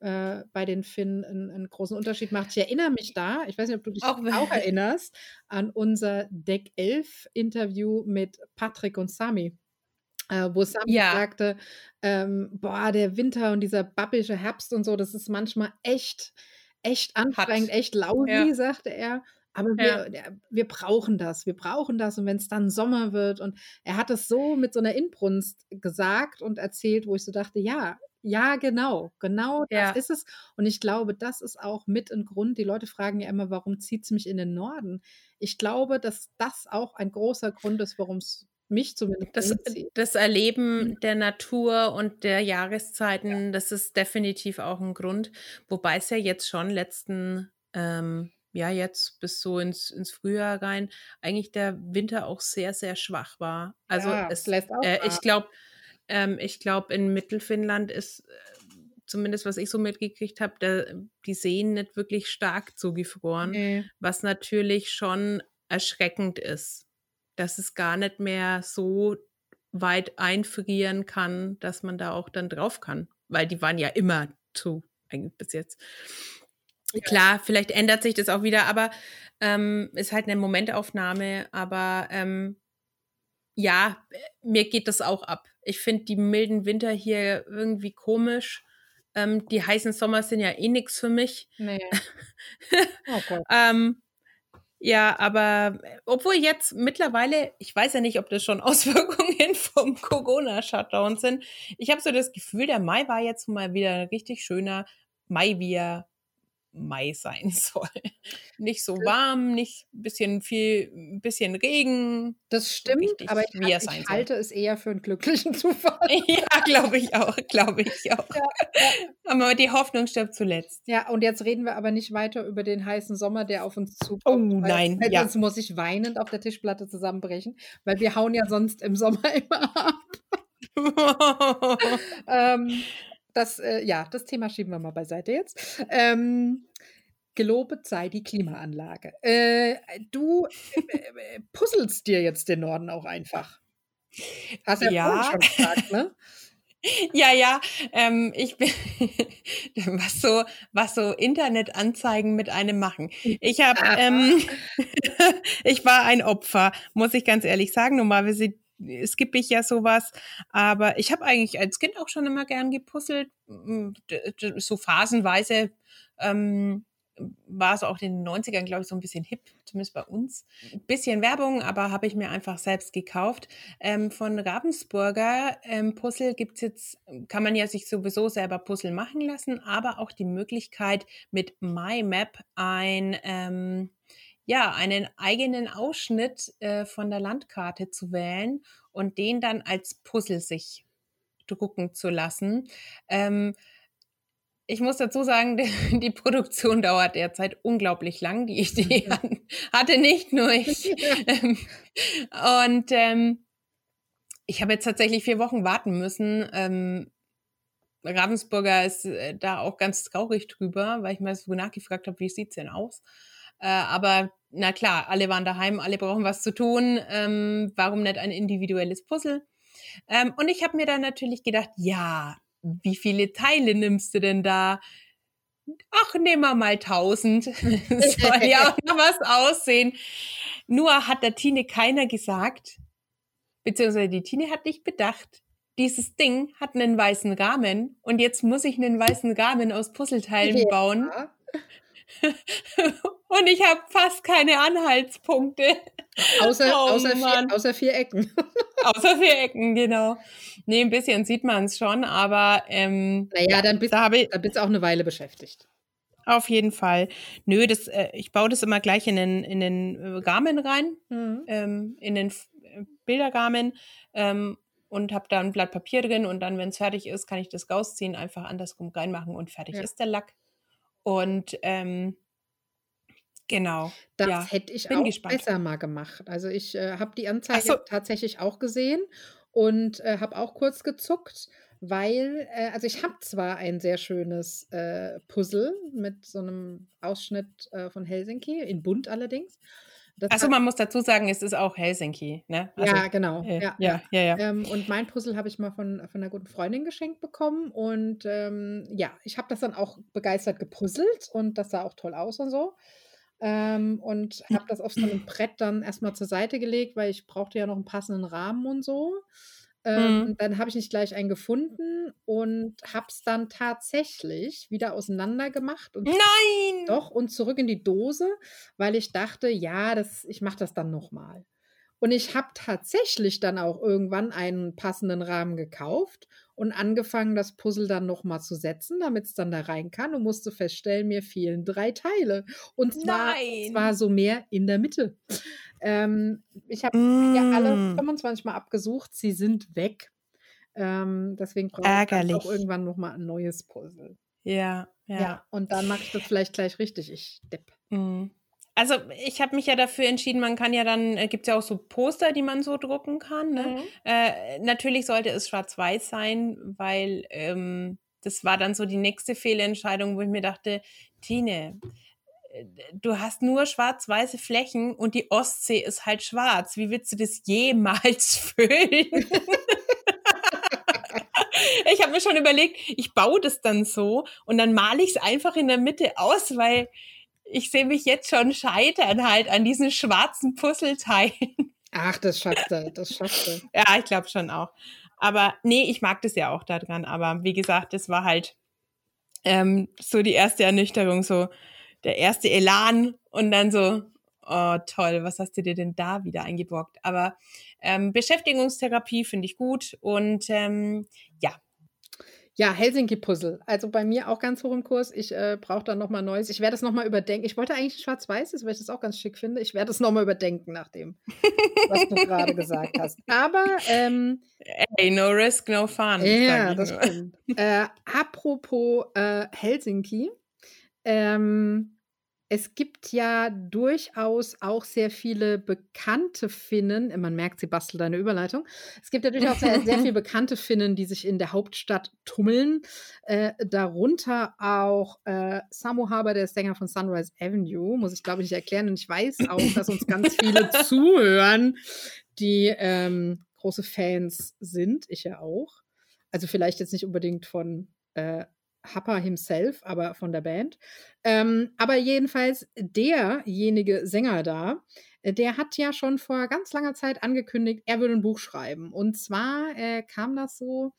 äh, bei den Finnen einen, einen, großen Unterschied macht. Ich erinnere mich da, ich weiß nicht, ob du dich auch, auch erinnerst, an unser Deck 11 Interview mit Patrick und Sami. Äh, wo Sami ja. sagte, ähm, boah, der Winter und dieser babbische Herbst und so, das ist manchmal echt, echt anstrengend, Hat. echt lousy, ja. sagte er. Aber wir, ja. wir brauchen das, wir brauchen das. Und wenn es dann Sommer wird und er hat es so mit so einer Inbrunst gesagt und erzählt, wo ich so dachte, ja, ja, genau, genau das ja. ist es. Und ich glaube, das ist auch mit ein Grund. Die Leute fragen ja immer, warum zieht es mich in den Norden? Ich glaube, dass das auch ein großer Grund ist, warum es mich zumindest das, das Erleben mhm. der Natur und der Jahreszeiten, ja. das ist definitiv auch ein Grund. Wobei es ja jetzt schon letzten, ähm, ja, jetzt bis so ins, ins Frühjahr rein, eigentlich der Winter auch sehr, sehr schwach war. Also ja, es, lässt auch äh, ich glaube, ähm, ich glaube, in Mittelfinnland ist äh, zumindest was ich so mitgekriegt habe, die Seen nicht wirklich stark zugefroren, nee. was natürlich schon erschreckend ist, dass es gar nicht mehr so weit einfrieren kann, dass man da auch dann drauf kann, weil die waren ja immer zu, eigentlich bis jetzt. Ja. Klar, vielleicht ändert sich das auch wieder, aber ähm, ist halt eine Momentaufnahme, aber ähm, ja, mir geht das auch ab. Ich finde die milden Winter hier irgendwie komisch. Ähm, die heißen Sommer sind ja eh nichts für mich. Nee. Oh ähm, ja, aber obwohl jetzt mittlerweile, ich weiß ja nicht, ob das schon Auswirkungen vom Corona-Shutdown sind. Ich habe so das Gefühl, der Mai war jetzt mal wieder ein richtig schöner Mai, wie er Mai sein soll. Nicht so warm, nicht ein bisschen viel, ein bisschen Regen. Das stimmt, richtig, aber ich, wie ich halte es eher für einen glücklichen Zufall. ja, glaube ich auch, glaube ich auch. Ja, ja. Aber die Hoffnung stirbt zuletzt. Ja, und jetzt reden wir aber nicht weiter über den heißen Sommer, der auf uns zukommt. Oh nein, ja. Sonst muss ich weinend auf der Tischplatte zusammenbrechen, weil wir hauen ja sonst im Sommer immer ab. ähm, das, äh, ja, das Thema schieben wir mal beiseite jetzt. Ähm, gelobet sei die Klimaanlage. Äh, du äh, äh, puzzelst dir jetzt den Norden auch einfach. Hast ja, ja. schon gesagt, ne? Ja, ja, ähm, ich bin, was so, was so Internetanzeigen mit einem machen. Ich habe, ähm, ich war ein Opfer, muss ich ganz ehrlich sagen. Normalerweise skippe ich ja sowas. Aber ich habe eigentlich als Kind auch schon immer gern gepuzzelt. So phasenweise ähm, war es auch in den 90ern, glaube ich, so ein bisschen hip, zumindest bei uns. Ein bisschen Werbung, aber habe ich mir einfach selbst gekauft. Ähm, von Ravensburger ähm, Puzzle es jetzt, kann man ja sich sowieso selber Puzzle machen lassen, aber auch die Möglichkeit mit MyMap ein ähm, ja, einen eigenen Ausschnitt äh, von der Landkarte zu wählen und den dann als Puzzle sich drucken zu lassen. Ähm, ich muss dazu sagen, die, die, Produktion dauert derzeit unglaublich lang. Die Idee hatte nicht nur ich. Ähm, und ähm, ich habe jetzt tatsächlich vier Wochen warten müssen. Ähm, Ravensburger ist äh, da auch ganz traurig drüber, weil ich mal so nachgefragt habe, wie sieht's denn aus? Äh, aber na klar, alle waren daheim, alle brauchen was zu tun. Ähm, warum nicht ein individuelles Puzzle? Ähm, und ich habe mir dann natürlich gedacht, ja, wie viele Teile nimmst du denn da? Ach, nehmen wir mal tausend. Soll ja auch noch was aussehen. Nur hat der Tine keiner gesagt, beziehungsweise die Tine hat nicht bedacht, dieses Ding hat einen weißen Rahmen und jetzt muss ich einen weißen Rahmen aus Puzzleteilen ja. bauen. Und ich habe fast keine Anhaltspunkte. Außer, oh, außer, vier, außer vier Ecken. außer vier Ecken, genau. Nee, ein bisschen sieht man es schon, aber ähm, naja, dann bist, da du auch eine Weile beschäftigt. Auf jeden Fall. Nö, das, äh, ich baue das immer gleich in den, in den äh, Rahmen rein, mhm. ähm, in den äh, Bilderrahmen ähm, und habe da ein Blatt Papier drin und dann, wenn es fertig ist, kann ich das rausziehen, einfach andersrum reinmachen und fertig ja. ist der Lack. Und ähm, genau. Das ja, hätte ich auch gespannt. besser mal gemacht. Also ich äh, habe die Anzeige so. tatsächlich auch gesehen und äh, habe auch kurz gezuckt, weil, äh, also ich habe zwar ein sehr schönes äh, Puzzle mit so einem Ausschnitt äh, von Helsinki, in bunt allerdings. Achso, man muss dazu sagen, es ist auch Helsinki, ne? Also, ja, genau. Äh, ja, ja, ja. ja. Ähm, und mein Puzzle habe ich mal von, von einer guten Freundin geschenkt bekommen. Und ähm, ja, ich habe das dann auch begeistert gepuzzelt und das sah auch toll aus und so. Ähm, und habe das auf so einem Brett dann erstmal zur Seite gelegt, weil ich brauchte ja noch einen passenden Rahmen und so. Ähm, mhm. Dann habe ich nicht gleich einen gefunden und habe es dann tatsächlich wieder auseinander gemacht. Und Nein! Doch, und zurück in die Dose, weil ich dachte, ja, das, ich mache das dann nochmal. Und ich habe tatsächlich dann auch irgendwann einen passenden Rahmen gekauft und angefangen, das Puzzle dann nochmal zu setzen, damit es dann da rein kann und musste feststellen, mir fehlen drei Teile. Und zwar, zwar so mehr in der Mitte. Ähm, ich habe mm. ja alle 25 Mal abgesucht, sie sind weg. Ähm, deswegen brauche ich auch irgendwann nochmal ein neues Puzzle. Ja, ja. ja und dann mache ich das vielleicht gleich richtig. Ich depp. Mm. Also ich habe mich ja dafür entschieden, man kann ja dann, äh, gibt es ja auch so Poster, die man so drucken kann. Ne? Mhm. Äh, natürlich sollte es schwarz-weiß sein, weil ähm, das war dann so die nächste Fehlentscheidung, wo ich mir dachte, Tine, äh, du hast nur schwarz-weiße Flächen und die Ostsee ist halt schwarz. Wie willst du das jemals füllen? ich habe mir schon überlegt, ich baue das dann so und dann male ich es einfach in der Mitte aus, weil ich sehe mich jetzt schon scheitern halt an diesen schwarzen Puzzleteilen. Ach, das schafft er, das schafft er. ja, ich glaube schon auch. Aber nee, ich mag das ja auch daran. Aber wie gesagt, das war halt ähm, so die erste Ernüchterung, so der erste Elan und dann so, oh toll, was hast du dir denn da wieder eingeborgt? Aber ähm, Beschäftigungstherapie finde ich gut und ähm, ja, ja, Helsinki-Puzzle. Also bei mir auch ganz hoch im Kurs. Ich äh, brauche da nochmal Neues. Ich werde es nochmal überdenken. Ich wollte eigentlich schwarz-weiß, weil ich das auch ganz schick finde. Ich werde es nochmal überdenken nach dem, was du gerade gesagt hast. Aber ähm, Hey, no risk, no fun. Ja, das stimmt. Äh, apropos äh, Helsinki. Ähm, es gibt ja durchaus auch sehr viele bekannte Finnen. Man merkt, sie bastelt eine Überleitung. Es gibt ja durchaus sehr, sehr viele bekannte Finnen, die sich in der Hauptstadt tummeln. Äh, darunter auch äh, Samu Haber, der Sänger von Sunrise Avenue, muss ich glaube ich nicht erklären. Und ich weiß auch, dass uns ganz viele zuhören, die ähm, große Fans sind. Ich ja auch. Also vielleicht jetzt nicht unbedingt von äh, Happer himself, aber von der Band. Ähm, aber jedenfalls derjenige Sänger da, äh, der hat ja schon vor ganz langer Zeit angekündigt, er würde ein Buch schreiben. Und zwar äh, kam das so,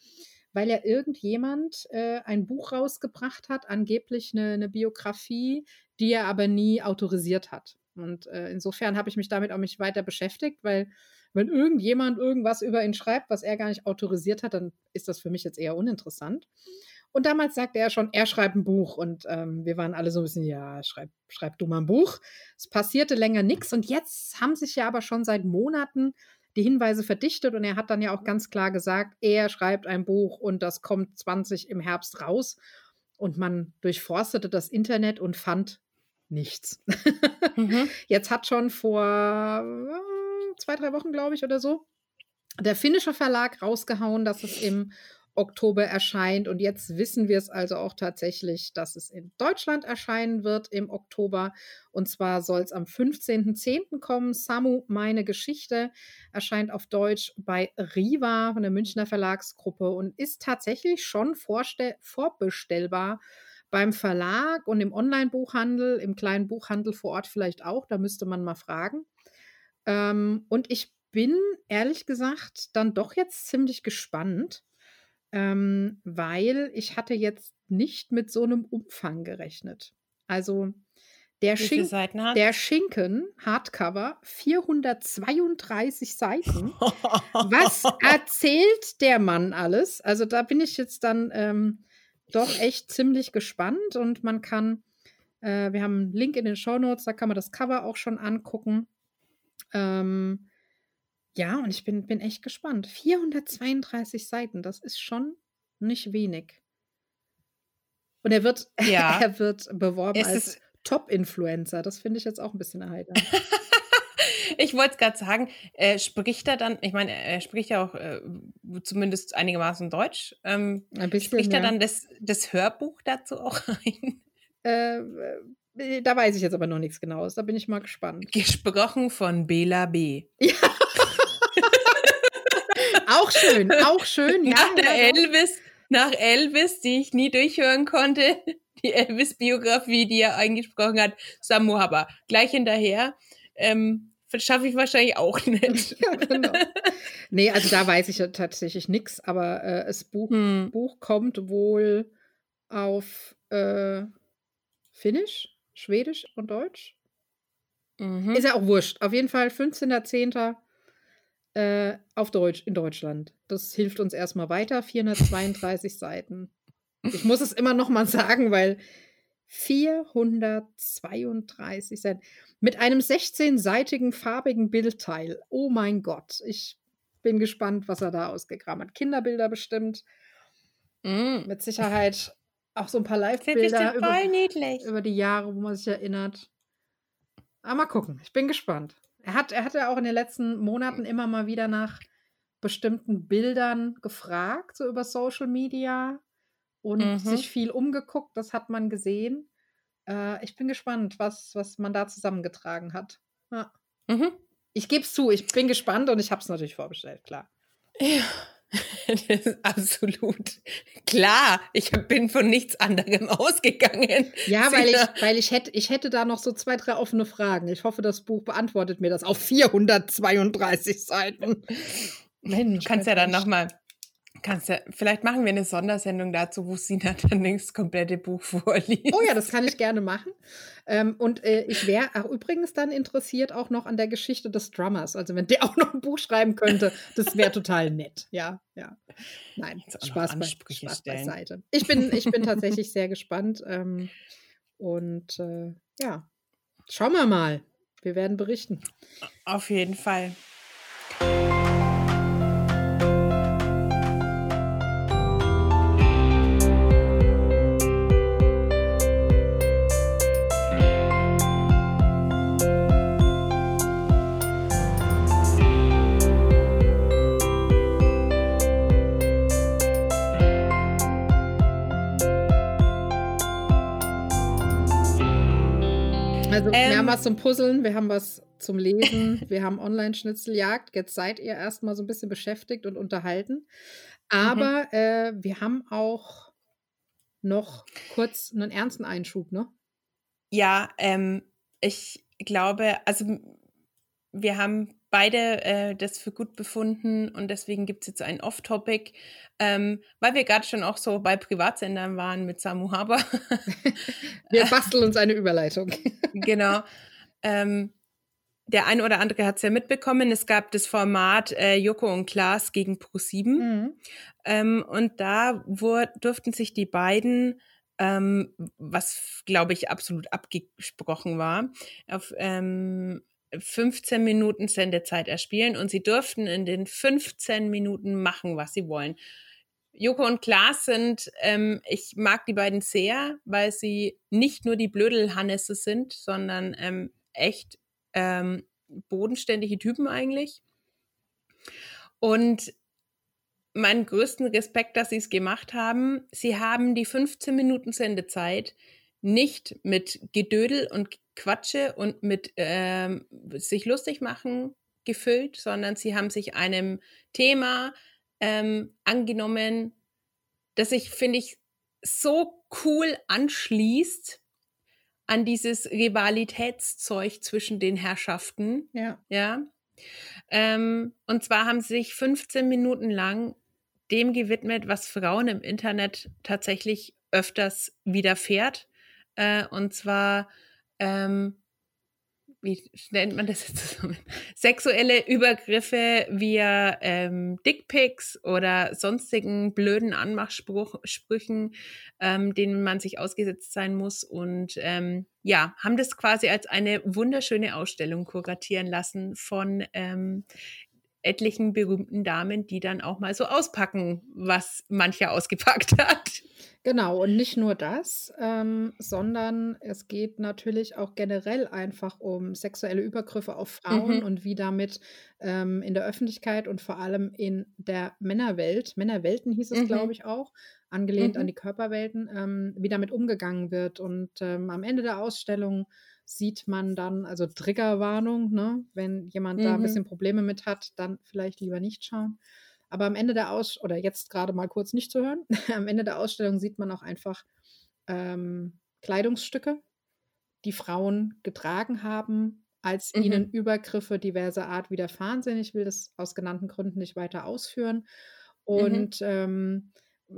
weil ja irgendjemand äh, ein Buch rausgebracht hat, angeblich eine, eine, Biografie, die er aber nie autorisiert hat. Und äh, insofern habe ich mich damit auch nicht weiter beschäftigt, weil wenn irgendjemand irgendwas über ihn schreibt, was er gar nicht autorisiert hat, dann ist das für mich jetzt eher uninteressant. Und damals sagte er schon, er schreibt ein Buch. Und ähm, wir waren alle so ein bisschen, ja, schreib, schreib du mal ein Buch. Es passierte länger nichts. Und jetzt haben sich ja aber schon seit Monaten die Hinweise verdichtet. Und er hat dann ja auch ganz klar gesagt, er schreibt ein Buch und das kommt 20 im Herbst raus. Und man durchforstete das Internet und fand nichts. Mhm. Jetzt hat schon vor äh, zwei, drei Wochen, glaube ich, oder so, der finnische Verlag rausgehauen, dass es im Oktober erscheint. Und jetzt wissen wir es also auch tatsächlich, dass es in Deutschland erscheinen wird im Oktober. Und zwar soll es am 15.10. kommen. Samu, meine Geschichte, erscheint auf Deutsch bei Riva von der Münchner Verlagsgruppe und ist tatsächlich schon vorbestellbar beim Verlag und im Online-Buchhandel, im kleinen Buchhandel vor Ort vielleicht auch. Da müsste man mal fragen. Ähm, und ich bin ehrlich gesagt dann doch jetzt ziemlich gespannt, ähm, weil ich hatte jetzt nicht mit so einem Umfang gerechnet. Also der, Schink der Schinken Hardcover 432 Seiten. Was erzählt der Mann alles? Also da bin ich jetzt dann ähm, doch echt ziemlich gespannt und man kann, äh, wir haben einen Link in den Show Notes, da kann man das Cover auch schon angucken. Ähm, ja, und ich bin, bin echt gespannt. 432 Seiten, das ist schon nicht wenig. Und er wird, ja. er wird beworben es als Top-Influencer. Das finde ich jetzt auch ein bisschen erheiternd. ich wollte es gerade sagen, äh, spricht er dann, ich meine, er spricht ja auch äh, zumindest einigermaßen Deutsch. Ähm, ein bisschen, spricht er ja. dann das, das Hörbuch dazu auch ein? Äh, Äh, da weiß ich jetzt aber noch nichts Genaues. Da bin ich mal gespannt. Gesprochen von Bela B. Ja. Auch schön, auch schön. Ja, nach der Elvis, nach Elvis, die ich nie durchhören konnte, die Elvis-Biografie, die er eingesprochen hat, Samu Haba. Gleich hinterher. Ähm, schaffe ich wahrscheinlich auch nicht. ja, genau. Nee, also da weiß ich ja tatsächlich nichts, aber äh, das Buch, hm. Buch kommt wohl auf äh, Finnisch, Schwedisch und Deutsch. Mhm. Ist ja auch wurscht. Auf jeden Fall 15.10. Äh, auf Deutsch in Deutschland. Das hilft uns erstmal weiter. 432 Seiten. Ich muss es immer noch mal sagen, weil 432 Seiten mit einem 16-seitigen farbigen Bildteil. Oh mein Gott, ich bin gespannt, was er da ausgegraben hat. Kinderbilder bestimmt. Mm. Mit Sicherheit auch so ein paar Live-Bilder über, über, die Jahre, wo man sich erinnert. Aber mal gucken, ich bin gespannt. Er hat, er hat ja auch in den letzten Monaten immer mal wieder nach bestimmten Bildern gefragt, so über Social Media und mhm. sich viel umgeguckt, das hat man gesehen. Äh, ich bin gespannt, was, was man da zusammengetragen hat. Ja. Mhm. Ich gebe es zu, ich bin gespannt und ich habe es natürlich vorbestellt, klar. Ja. Das ist absolut klar. Ich bin von nichts anderem ausgegangen. Ja, weil ich, weil ich hätte, ich hätte da noch so zwei, drei offene Fragen. Ich hoffe, das Buch beantwortet mir das auf 432 Seiten. Mensch, du kannst ja dann nochmal Kannst ja, vielleicht machen wir eine Sondersendung dazu, wo Sina dann das komplette Buch vorliest. Oh ja, das kann ich gerne machen. Ähm, und äh, ich wäre auch übrigens dann interessiert auch noch an der Geschichte des Drummers. Also wenn der auch noch ein Buch schreiben könnte, das wäre total nett. Ja, ja. Nein, Spaß, bei, Spaß beiseite. Ich bin, ich bin tatsächlich sehr gespannt. Ähm, und äh, ja, schauen wir mal. Wir werden berichten. Auf jeden Fall. Was zum Puzzeln, wir haben was zum Lesen, wir haben Online-Schnitzeljagd. Jetzt seid ihr erstmal so ein bisschen beschäftigt und unterhalten. Aber mhm. äh, wir haben auch noch kurz einen ernsten Einschub, ne? Ja, ähm, ich glaube, also wir haben beide äh, das für gut befunden und deswegen gibt es jetzt ein Off-Topic, ähm, weil wir gerade schon auch so bei Privatsendern waren mit Samu Haber. wir basteln uns eine Überleitung. genau. Ähm, der eine oder andere hat es ja mitbekommen. Es gab das Format äh, Joko und Klaas gegen Pro7. Mhm. Ähm, und da durften sich die beiden ähm, was glaube ich absolut abgesprochen war, auf ähm, 15 Minuten Sendezeit erspielen und sie durften in den 15 Minuten machen, was sie wollen. Joko und Klaas sind, ähm, ich mag die beiden sehr, weil sie nicht nur die Blödelhannesse sind, sondern ähm, echt ähm, bodenständige Typen eigentlich. Und meinen größten Respekt, dass sie es gemacht haben. Sie haben die 15 Minuten Sendezeit nicht mit Gedödel und Quatsche und mit ähm, sich lustig machen gefüllt, sondern sie haben sich einem Thema ähm, angenommen, das sich, finde ich, so cool anschließt an dieses Rivalitätszeug zwischen den Herrschaften. Ja. Ja. Ähm, und zwar haben sie sich 15 Minuten lang dem gewidmet, was Frauen im Internet tatsächlich öfters widerfährt. Äh, und zwar ähm, wie nennt man das jetzt zusammen? Sexuelle Übergriffe via ähm, Dickpics oder sonstigen blöden Anmachsprüchen, ähm, denen man sich ausgesetzt sein muss. Und ähm, ja, haben das quasi als eine wunderschöne Ausstellung kuratieren lassen von ähm, etlichen berühmten Damen, die dann auch mal so auspacken, was mancher ausgepackt hat. Genau, und nicht nur das, ähm, sondern es geht natürlich auch generell einfach um sexuelle Übergriffe auf Frauen Mhm. und wie damit ähm, in der Öffentlichkeit und vor allem in der Männerwelt, Männerwelten hieß es, glaube Mhm. ich, auch, angelehnt an Mhm. die Körperwelten, ähm, wie damit umgegangen wird. Und ähm, am Ende der Ausstellung sieht man dann, also Triggerwarnung, ne? wenn jemand da ein Mhm. bisschen Probleme mit hat, dann vielleicht lieber nicht schauen. Aber am Ende der Aus oder jetzt gerade mal kurz nicht zu hören, am Ende der Ausstellung sieht man auch einfach ähm, Kleidungsstücke, die Frauen getragen haben, als Mhm. ihnen Übergriffe diverser Art widerfahren sind. Ich will das aus genannten Gründen nicht weiter ausführen. Mhm. Und ähm,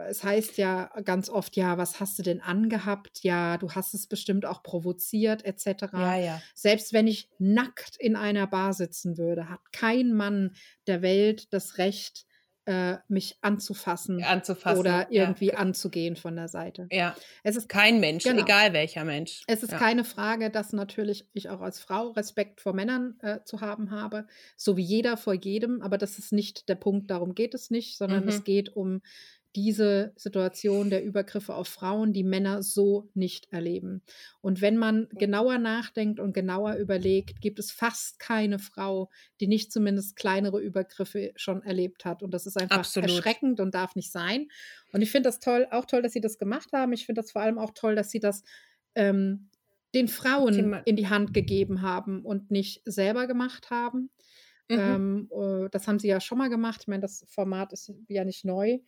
es heißt ja ganz oft, ja, was hast du denn angehabt? Ja, du hast es bestimmt auch provoziert, etc. Ja, ja. Selbst wenn ich nackt in einer Bar sitzen würde, hat kein Mann der Welt das Recht, äh, mich anzufassen Anzufassen. oder Ja. irgendwie anzugehen von der Seite. ja. Es ist Kein Mensch, Genau. egal welcher Mensch. es ist ja. keine Frage, dass natürlich ich auch als Frau Respekt vor Männern äh, zu haben habe, so wie jeder vor jedem, aber das ist nicht der Punkt, darum geht es nicht, sondern es Mhm. geht um diese Situation der Übergriffe auf Frauen, die Männer so nicht erleben. Und wenn man genauer nachdenkt und genauer überlegt, gibt es fast keine Frau, die nicht zumindest kleinere Übergriffe schon erlebt hat. Und das ist einfach Absolut. erschreckend und darf nicht sein. Und ich finde das toll, auch toll, dass sie das gemacht haben. Ich finde das vor allem auch toll, dass sie das ähm, den Frauen Thema- in die Hand gegeben haben und nicht selber gemacht haben. Mhm. Ähm, äh, das haben sie ja schon mal gemacht. Ich meine, das Format ist ja nicht neu.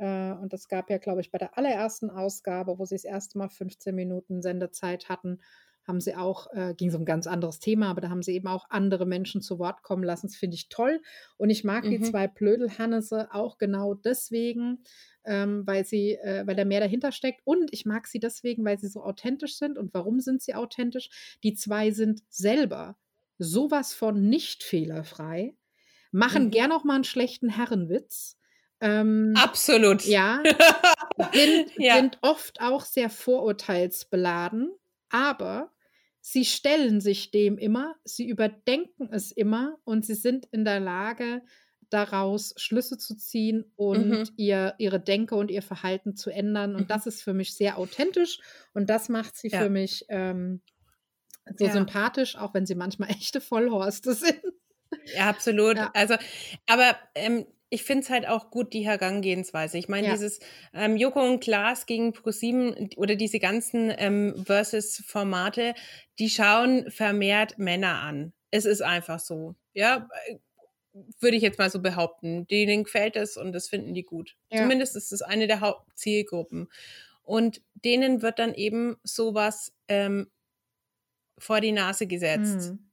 Äh, und das gab ja, glaube ich, bei der allerersten Ausgabe, wo sie das erste Mal 15 Minuten Sendezeit hatten, haben sie auch, äh, ging es um ein ganz anderes Thema, aber da haben sie eben auch andere Menschen zu Wort kommen lassen. Das finde ich toll. Und ich mag die Mhm. zwei Blödelhannese auch genau deswegen, ähm, weil sie, äh, weil da mehr dahinter steckt. Und ich mag sie deswegen, weil sie so authentisch sind. Und warum sind sie authentisch? Die zwei sind selber sowas von nicht fehlerfrei, machen Mhm. gern auch mal einen schlechten Herrenwitz. Ähm, Absolut. ja, sind, Ja. sind oft auch sehr vorurteilsbeladen, aber sie stellen sich dem immer, sie überdenken es immer und sie sind in der Lage, daraus Schlüsse zu ziehen und Mhm. ihr, ihre Denke und ihr Verhalten zu ändern. Und Mhm. das ist für mich sehr authentisch und das macht sie Ja. für mich ähm, so Ja. sympathisch, auch wenn sie manchmal echte Vollhorste sind. Ja, absolut. Ja. Also, aber ähm, ich finde es halt auch gut, die Herangehensweise. Ich meine, Ja. dieses ähm, Joko und Klaas gegen ProSieben oder diese ganzen ähm, Versus-Formate, die schauen vermehrt Männer an. Es ist einfach so. Ja, äh, würde ich jetzt mal so behaupten. Denen gefällt es und das finden die gut. Ja. Zumindest ist es eine der Hauptzielgruppen. Und denen wird dann eben sowas ähm, vor die Nase gesetzt. Mhm.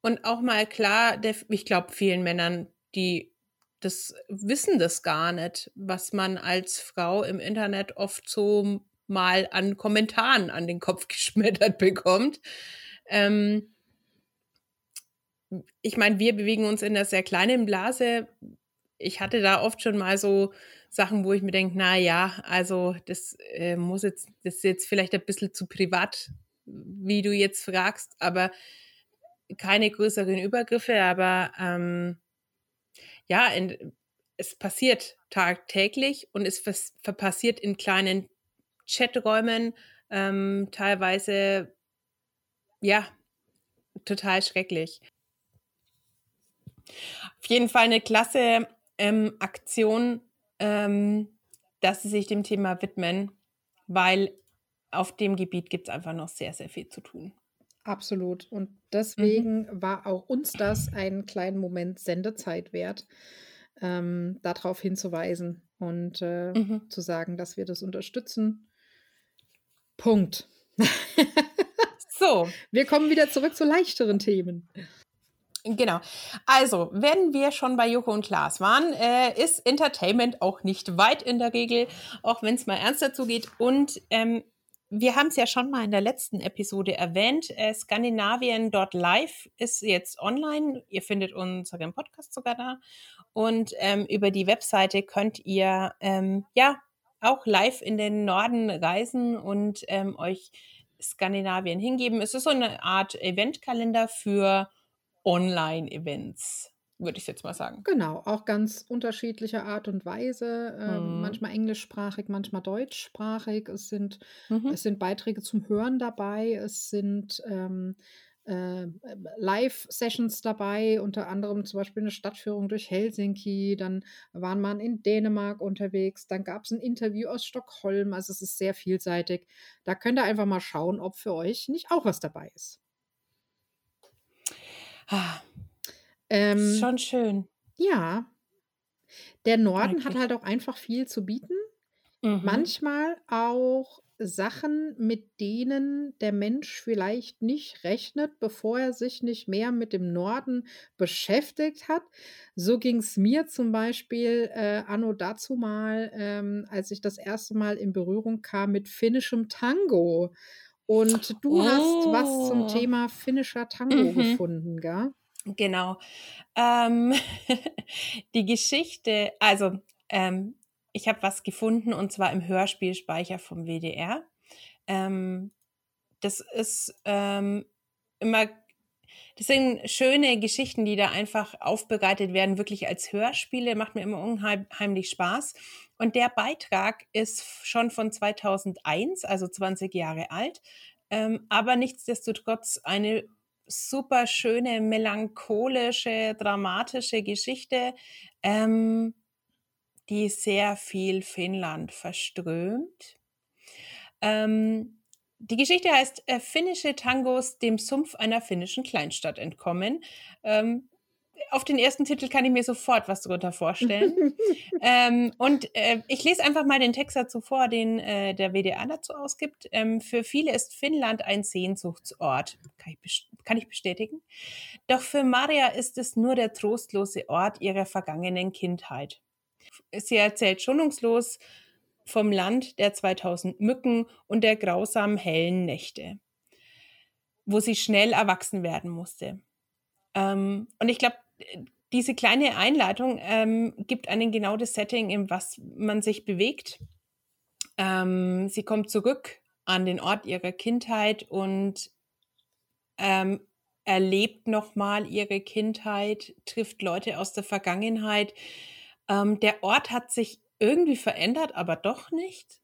Und auch mal klar, ich glaube, vielen Männern, die das wissen das gar nicht, was man als Frau im Internet oft so mal an Kommentaren an den Kopf geschmettert bekommt. Ähm, ich meine, wir bewegen uns in einer sehr kleinen Blase. Ich hatte da oft schon mal so Sachen, wo ich mir denke, na ja, also das äh, muss jetzt, das ist jetzt vielleicht ein bisschen zu privat, wie du jetzt fragst, aber keine größeren Übergriffe, aber ähm, ja, in, es passiert tagtäglich und es passiert in kleinen Chaträumen, ähm, teilweise, ja, total schrecklich. Auf jeden Fall eine klasse ähm, Aktion, ähm, dass sie sich dem Thema widmen, weil auf dem Gebiet gibt es einfach noch sehr, sehr viel zu tun. Absolut. Und Mhm. deswegen war auch uns das einen kleinen Moment Sendezeit wert, ähm, darauf hinzuweisen und äh, Mhm. zu sagen, dass wir das unterstützen. Punkt. So, Wir kommen wieder zurück zu leichteren Themen. Genau. Also, wenn wir schon bei Joko und Klaas waren, äh, ist Entertainment auch nicht weit in der Regel, auch wenn es mal ernster zugeht. Und ähm, wir haben es ja schon mal in der letzten Episode erwähnt. Äh, Skandinavien ist jetzt online. Ihr findet unseren Podcast sogar da. Und ähm, über die Webseite könnt ihr ähm, ja auch live in den Norden reisen und ähm, euch Skandinavien hingeben. Es ist so eine Art Eventkalender für Online-Events. Würde ich jetzt mal sagen. Genau, auch ganz unterschiedliche Art und Weise. Ähm, Mhm. manchmal englischsprachig, manchmal deutschsprachig. Es sind, Mhm. es sind Beiträge zum Hören dabei. Es sind ähm, äh, Live-Sessions dabei, unter anderem zum Beispiel eine Stadtführung durch Helsinki. Dann waren man in Dänemark unterwegs. Dann gab es ein Interview aus Stockholm. Also es ist sehr vielseitig. Da könnt ihr einfach mal schauen, ob für euch nicht auch was dabei ist. Ah, ist Ähm, schon schön. ja, der Norden hat Eigentlich. halt auch einfach viel zu bieten. Mhm. Manchmal auch Sachen, mit denen der Mensch vielleicht nicht rechnet, bevor er sich nicht mehr mit dem Norden beschäftigt hat. So ging es mir zum Beispiel äh, anno dazu mal, ähm, als ich das erste Mal in Berührung kam mit finnischem Tango. Und du hast was zum Oh. Thema finnischer Tango Mhm. gefunden, gell? Genau. Ähm, die Geschichte, also ähm, ich habe was gefunden und zwar im Hörspielspeicher vom WDR. Ähm, das ist ähm, immer, das sind schöne Geschichten, die da einfach aufbereitet werden, wirklich als Hörspiele, macht mir immer unheimlich Spaß. Und der Beitrag ist schon von 2001, also 20 Jahre alt, ähm, aber nichtsdestotrotz eine super schöne, melancholische, dramatische Geschichte, ähm, die sehr viel Finnland verströmt. Ähm, die Geschichte heißt äh, Finnische Tangos dem Sumpf einer finnischen Kleinstadt entkommen. Ähm, auf den ersten Titel kann ich mir sofort was darunter vorstellen. ähm, und äh, ich lese einfach mal den Text dazu vor, den äh, der WDR dazu ausgibt. Ähm, für viele ist Finnland ein Sehnsuchtsort. Kann ich, kann ich bestätigen. Doch für Maria ist es nur der trostlose Ort ihrer vergangenen Kindheit. Sie erzählt schonungslos vom Land der 2000 Mücken und der grausamen hellen Nächte, wo sie schnell erwachsen werden musste. Ähm, und ich glaube, diese kleine Einleitung ähm, gibt einen genau das Setting, in was man sich bewegt. Ähm, sie kommt zurück an den Ort ihrer Kindheit und ähm, erlebt nochmal ihre Kindheit, trifft Leute aus der Vergangenheit. Ähm, der Ort hat sich irgendwie verändert, aber doch nicht.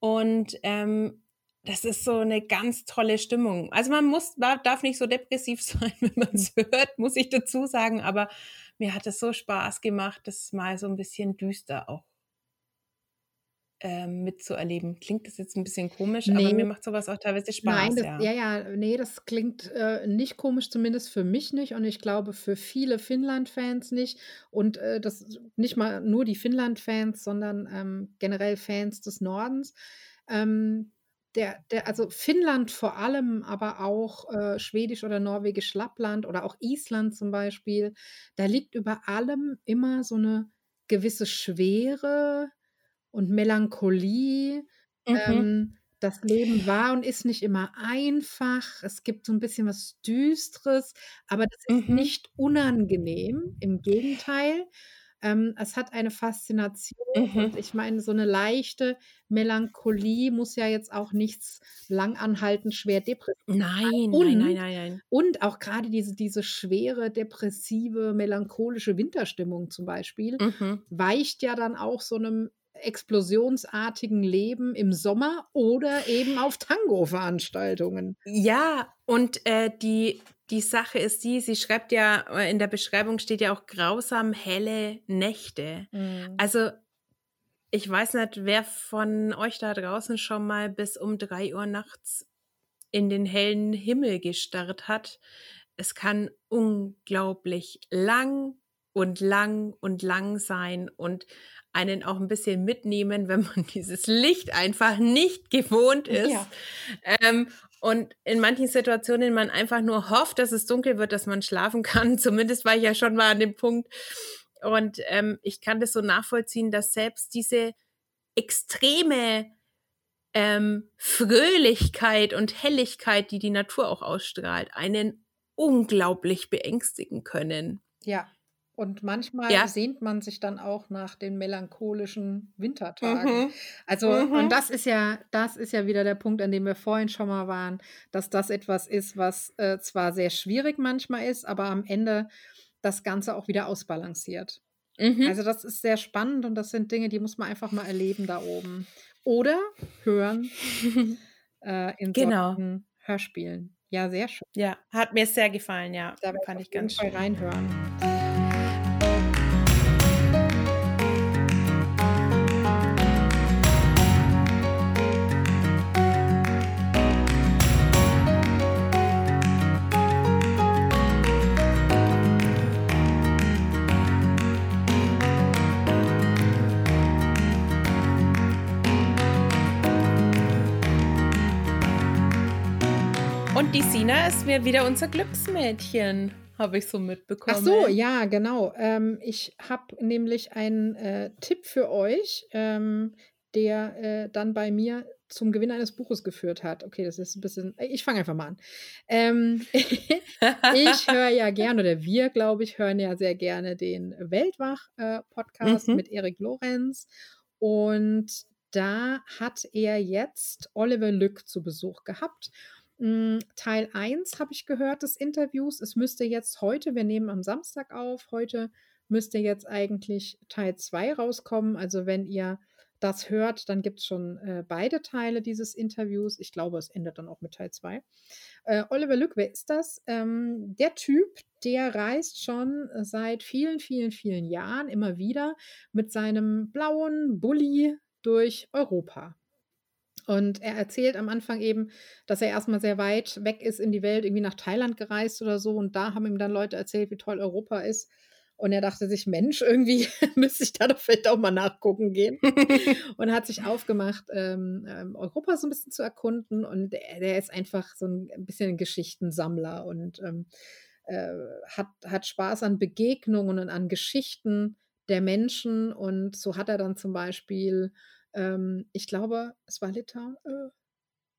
Und ähm, das ist so eine ganz tolle Stimmung. Also man muss, darf nicht so depressiv sein, wenn man es hört, muss ich dazu sagen. Aber mir hat es so Spaß gemacht, das mal so ein bisschen düster auch ähm, mitzuerleben. Klingt das jetzt ein bisschen komisch, Nee. aber mir macht sowas auch teilweise Spaß. Nein, das, ja. ja, ja, nee, das klingt äh, nicht komisch, zumindest für mich nicht und ich glaube für viele Finnland-Fans nicht und äh, das nicht mal nur die Finnland-Fans, sondern ähm, generell Fans des Nordens. Ähm, der, der, also Finnland vor allem, aber auch äh, Schwedisch oder Norwegisch Lappland oder auch Island zum Beispiel, da liegt über allem immer so eine gewisse Schwere und Melancholie. Mhm. Ähm, das Leben war und ist nicht immer einfach. Es gibt so ein bisschen was Düsteres, aber das ist Mhm. nicht unangenehm. Im Gegenteil. Ähm, es hat eine Faszination Mhm. und ich meine, so eine leichte Melancholie muss ja jetzt auch nichts langanhaltend schwer depressiv Nein, nein, Und- nein, nein, nein. und auch gerade diese, diese schwere, depressive, melancholische Winterstimmung zum Beispiel Mhm. weicht ja dann auch so einem explosionsartigen Leben im Sommer oder eben auf Tango-Veranstaltungen. Ja, und äh, die, die Sache ist die, sie schreibt ja, äh, in der Beschreibung steht ja auch grausam helle Nächte. Also, ich weiß nicht, wer von euch da draußen schon mal bis um drei Uhr nachts in den hellen Himmel gestarrt hat. Es kann unglaublich lang und lang und lang sein und einen auch ein bisschen mitnehmen, wenn man dieses Licht einfach nicht gewohnt ist. Ja. Ähm, und in manchen Situationen man einfach nur hofft, dass es dunkel wird, dass man schlafen kann. Zumindest war ich ja schon mal an dem Punkt. Und ähm, ich kann das so nachvollziehen, dass selbst diese extreme ähm, Fröhlichkeit und Helligkeit, die die Natur auch ausstrahlt, einen unglaublich beängstigen können. Ja. Und manchmal Ja. sehnt man sich dann auch nach den melancholischen Wintertagen. Mhm. Also, Mhm. und das ist ja, das ist ja wieder der Punkt, an dem wir vorhin schon mal waren, dass das etwas ist, was äh, zwar sehr schwierig manchmal ist, aber am Ende das Ganze auch wieder ausbalanciert. Mhm. Also das ist sehr spannend und das sind Dinge, die muss man einfach mal erleben da oben. Oder hören äh, in Genau. Hörspielen. Ja, sehr schön. Ja, hat mir sehr gefallen, ja. Da werde ich ganz schön. reinhören. Sina ist mir wieder unser Glücksmädchen, habe ich so mitbekommen. Ach so, ja, genau. Ähm, ich habe nämlich einen äh, Tipp für euch, ähm, der äh, dann bei mir zum Gewinn eines Buches geführt hat. Okay, das ist ein bisschen. äh, Ich fange einfach mal an. Ähm, ich höre ja gerne, oder wir, glaube ich, hören ja sehr gerne den Weltwach-Podcast Mhm. mit Erik Lorenz. Und da hat er jetzt Oliver Lück zu Besuch gehabt. Mm, Teil 1 habe ich gehört des Interviews. Es müsste jetzt heute, wir nehmen am Samstag auf, heute müsste jetzt eigentlich Teil 2 rauskommen. Also wenn ihr das hört, dann gibt es schon äh, beide Teile dieses Interviews. Ich glaube, es endet dann auch mit Teil 2. Äh, Oliver Lück, wer ist das? Ähm, der Typ, der reist schon seit vielen, vielen, vielen Jahren immer wieder mit seinem blauen Bulli durch Europa. Und er erzählt am Anfang eben, dass er erstmal sehr weit weg ist in die Welt, irgendwie nach Thailand gereist oder so. Und da haben ihm dann Leute erzählt, wie toll Europa ist. Und er dachte sich, Mensch, irgendwie müsste ich da doch vielleicht auch mal nachgucken gehen. und hat sich aufgemacht, ähm, ähm, Europa so ein bisschen zu erkunden. Und der, der ist einfach so ein, ein bisschen ein Geschichtensammler und ähm, äh, hat, hat Spaß an Begegnungen und an Geschichten der Menschen. Und so hat er dann zum Beispiel, ähm, ich glaube, es war Litauen. Äh,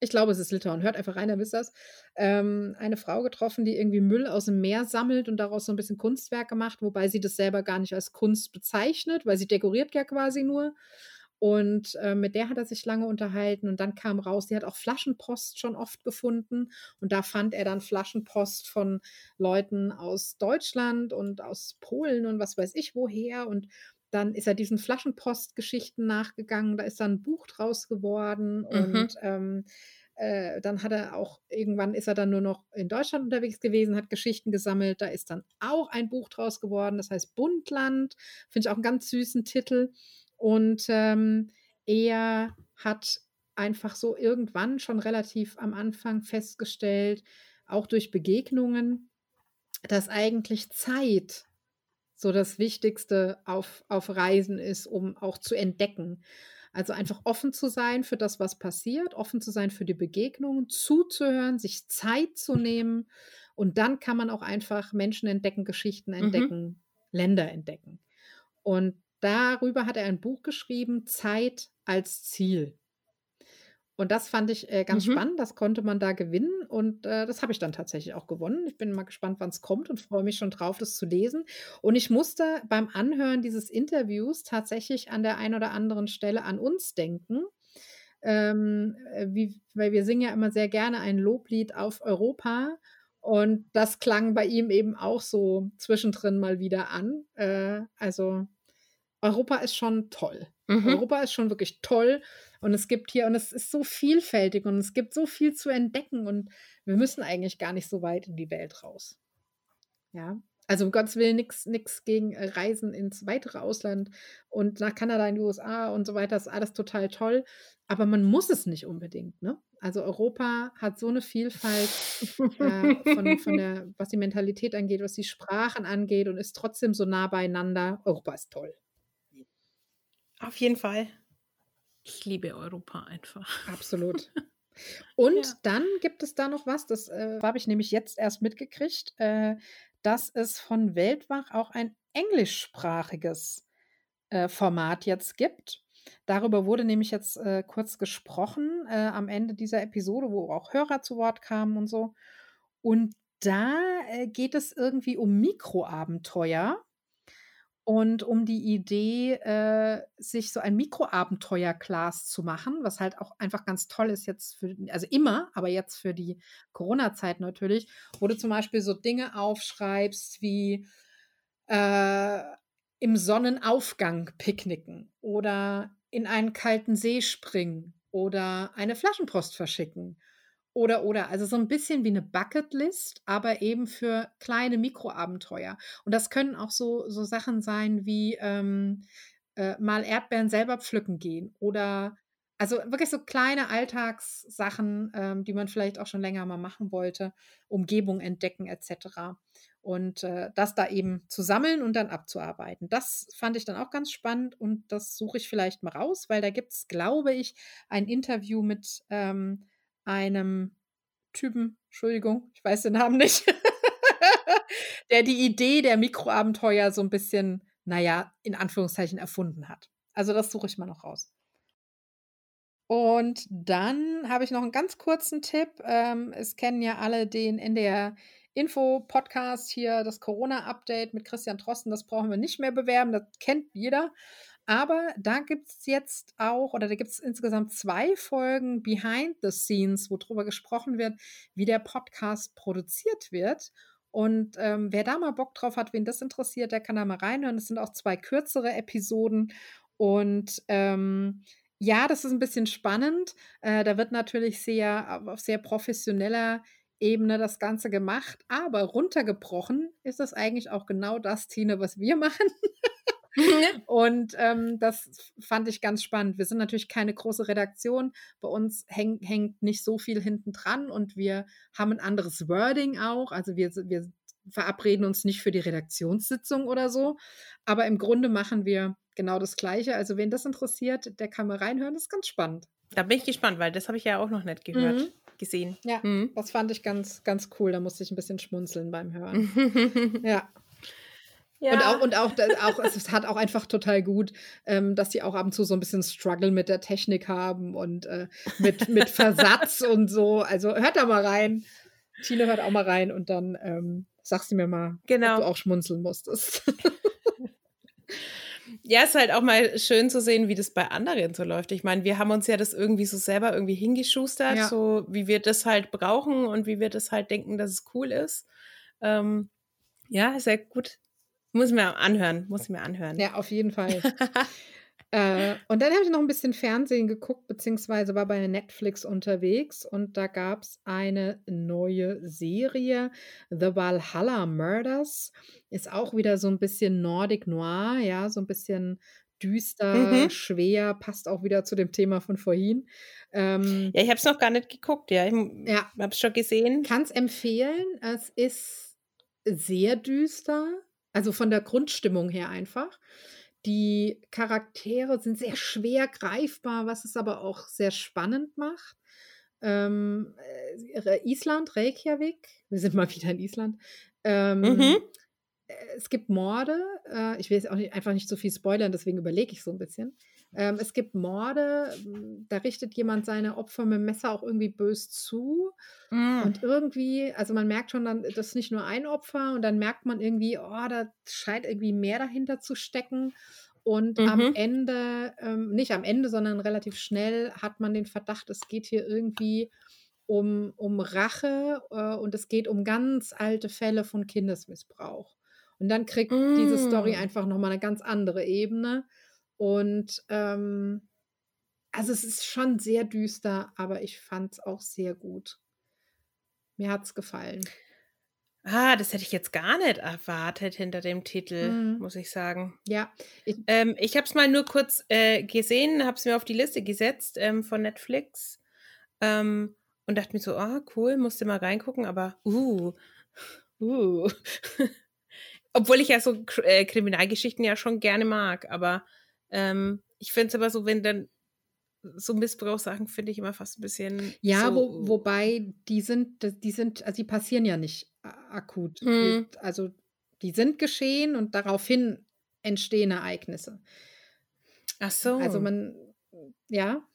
ich glaube, es ist Litauen. Hört einfach rein, dann wisst ihr das. Ähm, eine Frau getroffen, die irgendwie Müll aus dem Meer sammelt und daraus so ein bisschen Kunstwerke macht, wobei sie das selber gar nicht als Kunst bezeichnet, weil sie dekoriert ja quasi nur. Und äh, mit der hat er sich lange unterhalten und dann kam raus, die hat auch Flaschenpost schon oft gefunden. Und da fand er dann Flaschenpost von Leuten aus Deutschland und aus Polen und was weiß ich woher. Und dann ist er diesen Flaschenpost-Geschichten nachgegangen. Da ist dann ein Buch draus geworden. Mhm. Und ähm, äh, dann hat er auch, irgendwann ist er dann nur noch in Deutschland unterwegs gewesen, hat Geschichten gesammelt. Da ist dann auch ein Buch draus geworden, das heißt Buntland. Finde ich auch einen ganz süßen Titel. Und ähm, er hat einfach so irgendwann schon relativ am Anfang festgestellt, auch durch Begegnungen, dass eigentlich Zeit so das Wichtigste auf, auf Reisen ist, um auch zu entdecken. Also einfach offen zu sein für das, was passiert, offen zu sein für die Begegnungen, zuzuhören, sich Zeit zu nehmen und dann kann man auch einfach Menschen entdecken, Geschichten Mhm. entdecken, Länder entdecken. Und darüber hat er ein Buch geschrieben, Zeit als Ziel. Und das fand ich äh, ganz Mhm. spannend. Das konnte man da gewinnen. Und äh, das habe ich dann tatsächlich auch gewonnen. Ich bin mal gespannt, wann es kommt und freue mich schon drauf, das zu lesen. Und ich musste beim Anhören dieses Interviews tatsächlich an der einen oder anderen Stelle an uns denken. Ähm, äh, wie, weil wir singen ja immer sehr gerne ein Loblied auf Europa. Und das klang bei ihm eben auch so zwischendrin mal wieder an. Äh, also Europa ist schon toll. Mhm. Europa ist schon wirklich toll und es gibt hier und es ist so vielfältig und es gibt so viel zu entdecken und wir müssen eigentlich gar nicht so weit in die Welt raus. Ja, also um Gottes Willen nichts gegen äh, Reisen ins weitere Ausland und nach Kanada, in die USA und so weiter, ist alles total toll, aber man muss es nicht unbedingt. Ne? Also Europa hat so eine Vielfalt äh, von, von der, was die Mentalität angeht, was die Sprachen angeht und ist trotzdem so nah beieinander. Europa ist toll. Auf jeden Fall. Ich liebe Europa einfach. Absolut. Und Ja. dann gibt es da noch was, das äh, habe ich nämlich jetzt erst mitgekriegt, äh, dass es von Weltwach auch ein englischsprachiges äh, Format jetzt gibt. Darüber wurde nämlich jetzt äh, kurz gesprochen äh, am Ende dieser Episode, wo auch Hörer zu Wort kamen und so. Und da äh, geht es irgendwie um Mikroabenteuer und um die Idee, äh, sich so ein Mikroabenteuer-Class zu machen, was halt auch einfach ganz toll ist jetzt für, also immer, aber jetzt für die Corona-Zeit natürlich, wo du zum Beispiel so Dinge aufschreibst wie, äh, im Sonnenaufgang picknicken oder in einen kalten See springen oder eine Flaschenpost verschicken oder oder also so ein bisschen wie eine Bucketlist, aber eben für kleine Mikroabenteuer. Und das können auch so so Sachen sein wie, ähm, äh, mal Erdbeeren selber pflücken gehen oder also wirklich so kleine Alltagssachen, ähm, die man vielleicht auch schon länger mal machen wollte, Umgebung entdecken et cetera. Und, äh, das da eben zu sammeln und dann abzuarbeiten. Das fand ich dann auch ganz spannend und das suche ich vielleicht mal raus, weil da gibt es, glaube ich, ein Interview mit, ähm, einem Typen, Entschuldigung, ich weiß den Namen nicht, der die Idee der Mikroabenteuer so ein bisschen, naja, in Anführungszeichen erfunden hat. Also, das suche ich mal noch raus. Und dann habe ich noch einen ganz kurzen Tipp. Ähm, es kennen ja alle den NDR Info-Podcast hier, das Corona-Update mit Christian Drosten. Das brauchen wir nicht mehr bewerben, das kennt jeder. Aber da gibt es jetzt auch, oder da gibt es insgesamt zwei Folgen Behind the Scenes, wo darüber gesprochen wird, wie der Podcast produziert wird. Und ähm, wer da mal Bock drauf hat, wen das interessiert, der kann da mal reinhören. Es sind auch zwei kürzere Episoden. Und ähm, ja, das ist ein bisschen spannend. Äh, da wird natürlich sehr auf sehr professioneller Ebene das Ganze gemacht, aber runtergebrochen ist das eigentlich auch genau das, Tine, was wir machen. Und ähm, das fand ich ganz spannend. Wir sind natürlich keine große Redaktion. Bei uns häng, hängt nicht so viel hinten dran und wir haben ein anderes Wording auch. Also wir, wir verabreden uns nicht für die Redaktionssitzung oder so. Aber im Grunde machen wir genau das Gleiche. Also wen das interessiert, der kann mal reinhören. Das ist ganz spannend. Da bin ich gespannt, weil das habe ich ja auch noch nicht gehört, mhm. gesehen. Ja, mhm. das fand ich ganz, ganz cool. Da musste ich ein bisschen schmunzeln beim Hören. ja. Ja. Und auch, und auch, auch es hat auch einfach total gut, ähm, dass die auch ab und zu so ein bisschen Struggle mit der Technik haben und äh, mit, mit Versatz und so. Also hört da mal rein. Tine hört auch mal rein und dann ähm, sagst du mir mal, genau. ob du auch schmunzeln musstest. ja, es ist halt auch mal schön zu sehen, wie das bei anderen so läuft. Ich meine, wir haben uns ja das irgendwie so selber irgendwie hingeschustert, ja. so wie wir das halt brauchen und wie wir das halt denken, dass es cool ist. Ähm, ja, sehr gut, muss ich mir anhören, muss ich mir anhören. Ja, auf jeden Fall. äh, und dann habe ich noch ein bisschen Fernsehen geguckt, beziehungsweise war bei Netflix unterwegs und da gab es eine neue Serie, The Valhalla Murders. Ist auch wieder so ein bisschen Nordic Noir, ja, so ein bisschen düster, mhm. schwer, passt auch wieder zu dem Thema von vorhin. Ähm, ja, ich habe es noch gar nicht geguckt, ja. Ich ja. habe es schon gesehen. Kann es empfehlen. Es ist sehr düster, also von der Grundstimmung her einfach. Die Charaktere sind sehr schwer greifbar, was es aber auch sehr spannend macht. Ähm, äh, Island, Reykjavik, wir sind mal wieder in Island. Ähm, mhm. Es gibt Morde, äh, ich will jetzt auch nicht, einfach nicht so viel spoilern, deswegen überlege ich so ein bisschen. Ähm, es gibt Morde, hm, da richtet jemand seine Opfer mit dem Messer auch irgendwie bös zu. Mm. Und irgendwie, also man merkt schon dann, das ist nicht nur ein Opfer und dann merkt man irgendwie, oh, da scheint irgendwie mehr dahinter zu stecken. Und mhm. am Ende, ähm, nicht am Ende, sondern relativ schnell hat man den Verdacht, es geht hier irgendwie um, um Rache äh, und es geht um ganz alte Fälle von Kindesmissbrauch. Und dann kriegt mm. diese Story mm. einfach nochmal eine ganz andere Ebene. Und ähm, also es ist schon sehr düster, aber ich fand es auch sehr gut. Mir hat es gefallen. Ah, das hätte ich jetzt gar nicht erwartet hinter dem Titel, mhm. muss ich sagen. Ja. Ich, ähm, ich habe es mal nur kurz äh, gesehen, habe es mir auf die Liste gesetzt ähm, von Netflix ähm, und dachte mir so, ah, oh, cool, musste mal reingucken, aber uh, uh. Obwohl ich ja so äh, Kriminalgeschichten ja schon gerne mag, aber ähm, ich finde es aber so, wenn dann so Missbrauchssachen finde ich immer fast ein bisschen. Ja, so, wo, wobei die sind, die sind, also die passieren ja nicht akut. Mhm. Also die sind geschehen und daraufhin entstehen Ereignisse. Ach so. Also man, ja,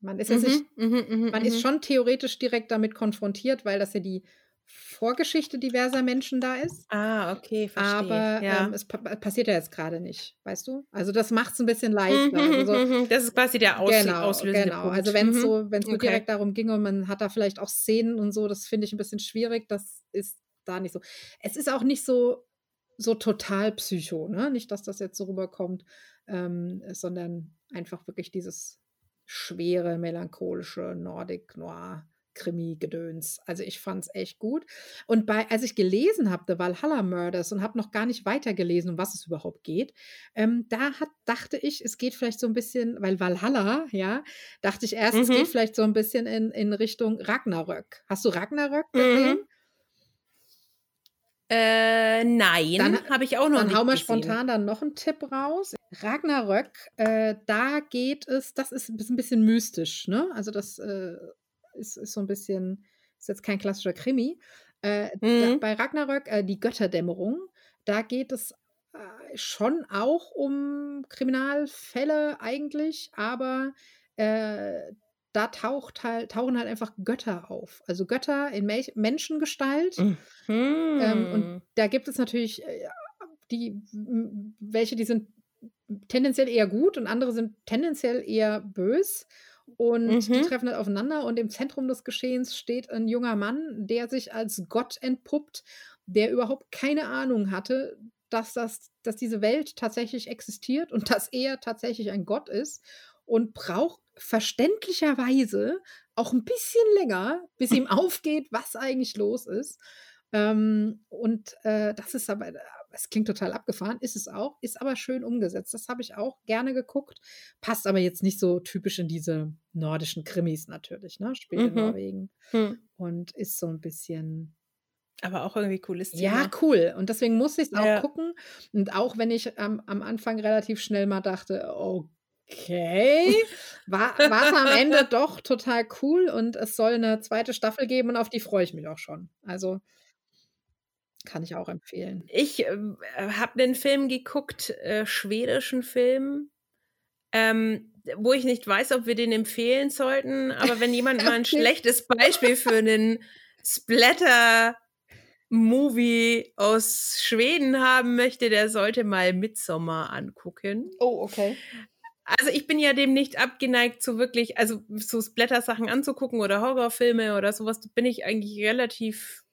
man ist mhm, nicht, mhm, mhm, man ist mhm. schon theoretisch direkt damit konfrontiert, weil das ja die Vorgeschichte diverser Menschen da ist. Ah, okay, verstehe. Aber ja. ähm, es pa passiert ja jetzt gerade nicht, weißt du? Also das macht es ein bisschen leichter. Also so, das ist quasi der Aus genau, auslösende Genau, Punkt. also wenn es so, wenn es nur okay. direkt darum ging und man hat da vielleicht auch Szenen und so, das finde ich ein bisschen schwierig. Das ist da nicht so. Es ist auch nicht so so total Psycho, ne? Nicht, dass das jetzt so rüberkommt, ähm, sondern einfach wirklich dieses schwere, melancholische Nordic Noir. Krimi-Gedöns. Also ich fand es echt gut. Und bei, als ich gelesen habe, The Valhalla Murders und habe noch gar nicht weitergelesen, um was es überhaupt geht, ähm, da hat, dachte ich, es geht vielleicht so ein bisschen, weil Valhalla, ja, dachte ich erst, mhm. es geht vielleicht so ein bisschen in, in Richtung Ragnarök. Hast du Ragnarök mhm. gesehen? Mhm. Äh, nein, habe ich auch noch dann nicht hau mal spontan dann noch einen Tipp raus. Ragnarök, äh, da geht es, das ist ein bisschen mystisch, ne? Also das äh, ist, ist so ein bisschen, ist jetzt kein klassischer Krimi. Äh, mhm. bei Ragnarök, äh, die Götterdämmerung, da geht es äh, schon auch um Kriminalfälle eigentlich, aber äh, da taucht halt, tauchen halt einfach Götter auf. Also Götter in Me Menschengestalt. Mhm. Ähm, und hm. da gibt es natürlich äh, die, welche, die sind tendenziell eher gut und andere sind tendenziell eher bös. Und mhm. die treffen halt aufeinander und im Zentrum des Geschehens steht ein junger Mann, der sich als Gott entpuppt, der überhaupt keine Ahnung hatte, dass, das, dass diese Welt tatsächlich existiert und dass er tatsächlich ein Gott ist und braucht verständlicherweise auch ein bisschen länger, bis ihm aufgeht, was eigentlich los ist. Ähm, und äh, das ist aber, es klingt total abgefahren, ist es auch, ist aber schön umgesetzt. Das habe ich auch gerne geguckt, passt aber jetzt nicht so typisch in diese nordischen Krimis natürlich, ne? Spielt mhm. in Norwegen mhm. und ist so ein bisschen. Aber auch irgendwie cooles Thema. Ja, cool. Und deswegen musste ich es auch ja. gucken. Und auch wenn ich ähm, am Anfang relativ schnell mal dachte, okay, war es am Ende doch total cool und es soll eine zweite Staffel geben und auf die freue ich mich auch schon. Also kann ich auch empfehlen. Ich äh, habe einen Film geguckt, äh, schwedischen Film, ähm, wo ich nicht weiß, ob wir den empfehlen sollten. Aber wenn jemand mal ein schlechtes Beispiel für einen Splatter-Movie aus Schweden haben möchte, der sollte mal Midsommar angucken. Oh, okay. Also ich bin ja dem nicht abgeneigt, so wirklich, also so Splatter-Sachen anzugucken oder Horrorfilme oder sowas, bin ich eigentlich relativ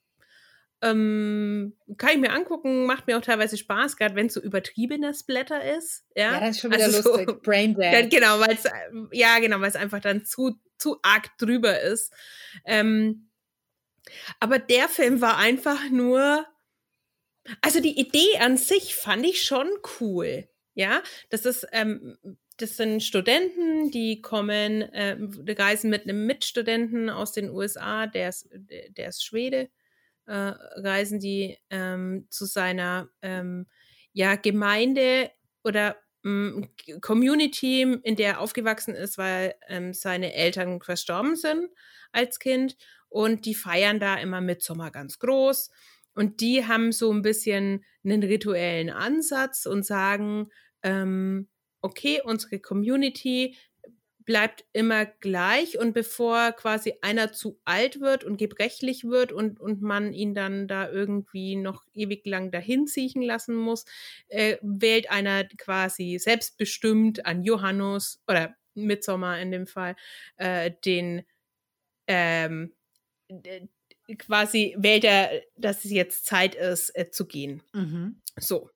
ähm, kann ich mir angucken, macht mir auch teilweise Spaß, gerade wenn es so übertriebener Splatter ist. Ja, ja das ist schon wieder also lustig. So, Brain Dead. Genau, weil es ja genau, weil es einfach dann zu zu arg drüber ist. Ähm, aber der Film war einfach nur, also die Idee an sich fand ich schon cool. Ja, das ist ähm, das sind Studenten, die kommen, äh, reisen mit einem Mitstudenten aus den USA, der ist, der ist Schwede äh, reisen die ähm, zu seiner ähm, ja, Gemeinde oder ähm, Community, in der er aufgewachsen ist, weil ähm, seine Eltern verstorben sind als Kind. Und die feiern da immer mit Sommer ganz groß. Und die haben so ein bisschen einen rituellen Ansatz und sagen, ähm, okay, unsere Community bleibt immer gleich und bevor quasi einer zu alt wird und gebrechlich wird und, und man ihn dann da irgendwie noch ewig lang dahin ziehen lassen muss, äh, wählt einer quasi selbstbestimmt an Johannes oder Midsommer in dem Fall äh, den ähm, quasi wählt er, dass es jetzt Zeit ist äh, zu gehen. Mhm. So.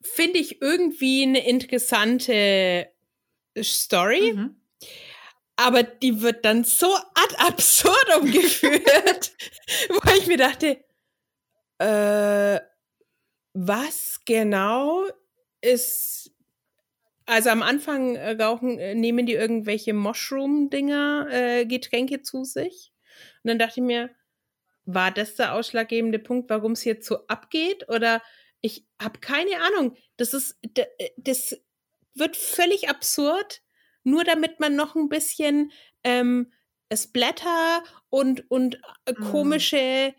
Finde ich irgendwie eine interessante Story. Mhm. Aber die wird dann so ad absurdum geführt, wo ich mir dachte, äh, was genau ist. Also am Anfang äh, rauchen, äh, nehmen die irgendwelche Mushroom-Dinger, äh, Getränke zu sich. Und dann dachte ich mir, war das der ausschlaggebende Punkt, warum es jetzt so abgeht? Oder ich habe keine Ahnung. Das ist, äh, das wird völlig absurd, nur damit man noch ein bisschen ähm, Splatter und, und äh, mhm. komische,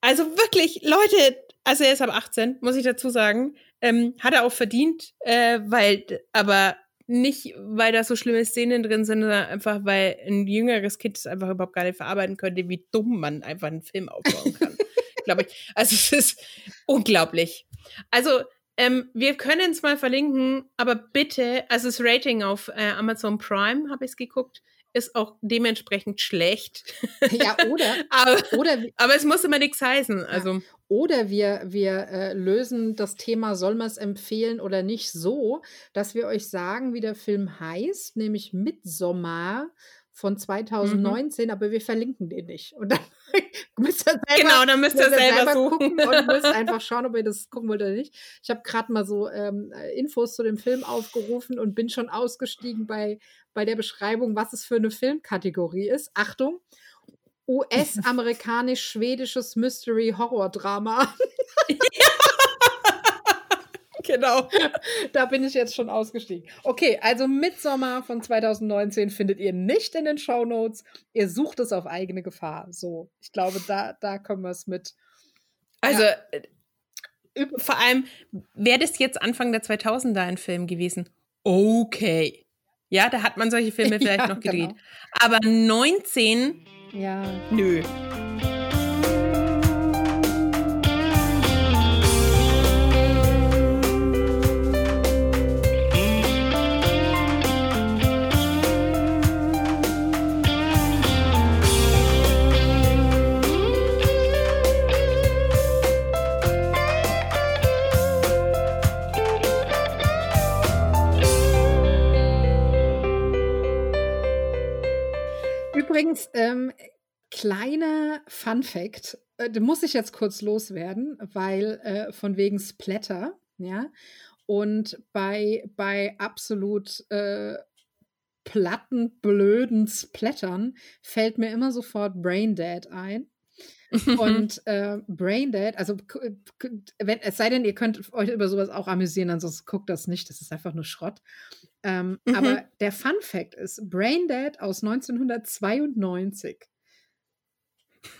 also wirklich, Leute, also er ist ab 18, muss ich dazu sagen, ähm, hat er auch verdient, äh, weil, aber nicht, weil da so schlimme Szenen drin sind, sondern einfach, weil ein jüngeres Kind es einfach überhaupt gar nicht verarbeiten könnte, wie dumm man einfach einen Film aufbauen kann. Glaube ich. Also es ist unglaublich. Also ähm, wir können es mal verlinken, aber bitte, also das Rating auf äh, Amazon Prime habe ich es geguckt, ist auch dementsprechend schlecht. Ja, oder, aber, oder, aber es muss immer nichts heißen. Also. oder wir, wir äh, lösen das Thema, soll man es empfehlen oder nicht, so, dass wir euch sagen, wie der Film heißt, nämlich Midsommar von 2019, mhm. aber wir verlinken den nicht. Und dann müsst ihr selber, genau, dann müsst ihr selber, selber gucken und müsst einfach schauen, ob ihr das gucken wollt oder nicht. Ich habe gerade mal so ähm, Infos zu dem Film aufgerufen und bin schon ausgestiegen bei, bei der Beschreibung, was es für eine Filmkategorie ist. Achtung, US-amerikanisch-schwedisches Mystery-Horror-Drama. ja. Genau. Da bin ich jetzt schon ausgestiegen. Okay, also Midsommer von 2019 findet ihr nicht in den Show Notes. Ihr sucht es auf eigene Gefahr. So, ich glaube, da, da können wir es mit. Also, ja. Äh, vor allem, wäre das jetzt Anfang der 2000er ein Film gewesen? Okay. Ja, da hat man solche Filme vielleicht ja, noch gedreht. Genau. Aber 19? Ja. Nö. Übrigens, ähm, kleiner Fun Fact, äh, muss ich jetzt kurz loswerden, weil äh, von wegen Splatter, ja. Und bei, bei absolut äh, platten, blöden Splattern fällt mir immer sofort Braindead ein. Und äh, Braindead, also wenn, es sei denn, ihr könnt euch über sowas auch amüsieren, ansonsten guckt das nicht, das ist einfach nur Schrott. Ähm, mhm. Aber der Fun Fact ist, Braindead aus 1992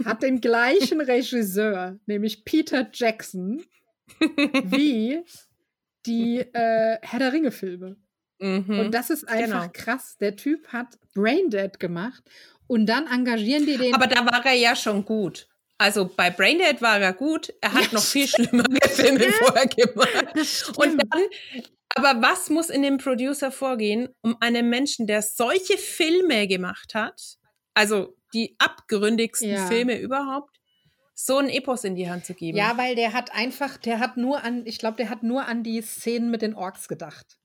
hat den gleichen Regisseur, nämlich Peter Jackson, wie die äh, Herr der Ringe-Filme. Mhm, und das ist einfach genau. krass. Der Typ hat Braindead gemacht und dann engagieren die den. Aber da war er ja schon gut. Also bei Braindead war er gut. Er hat ja, noch viel schlimmere Filme vorher gemacht. Und dann aber was muss in dem Producer vorgehen, um einem Menschen, der solche Filme gemacht hat, also die abgründigsten ja. Filme überhaupt, so ein Epos in die Hand zu geben? Ja, weil der hat einfach, der hat nur an, ich glaube, der hat nur an die Szenen mit den Orks gedacht.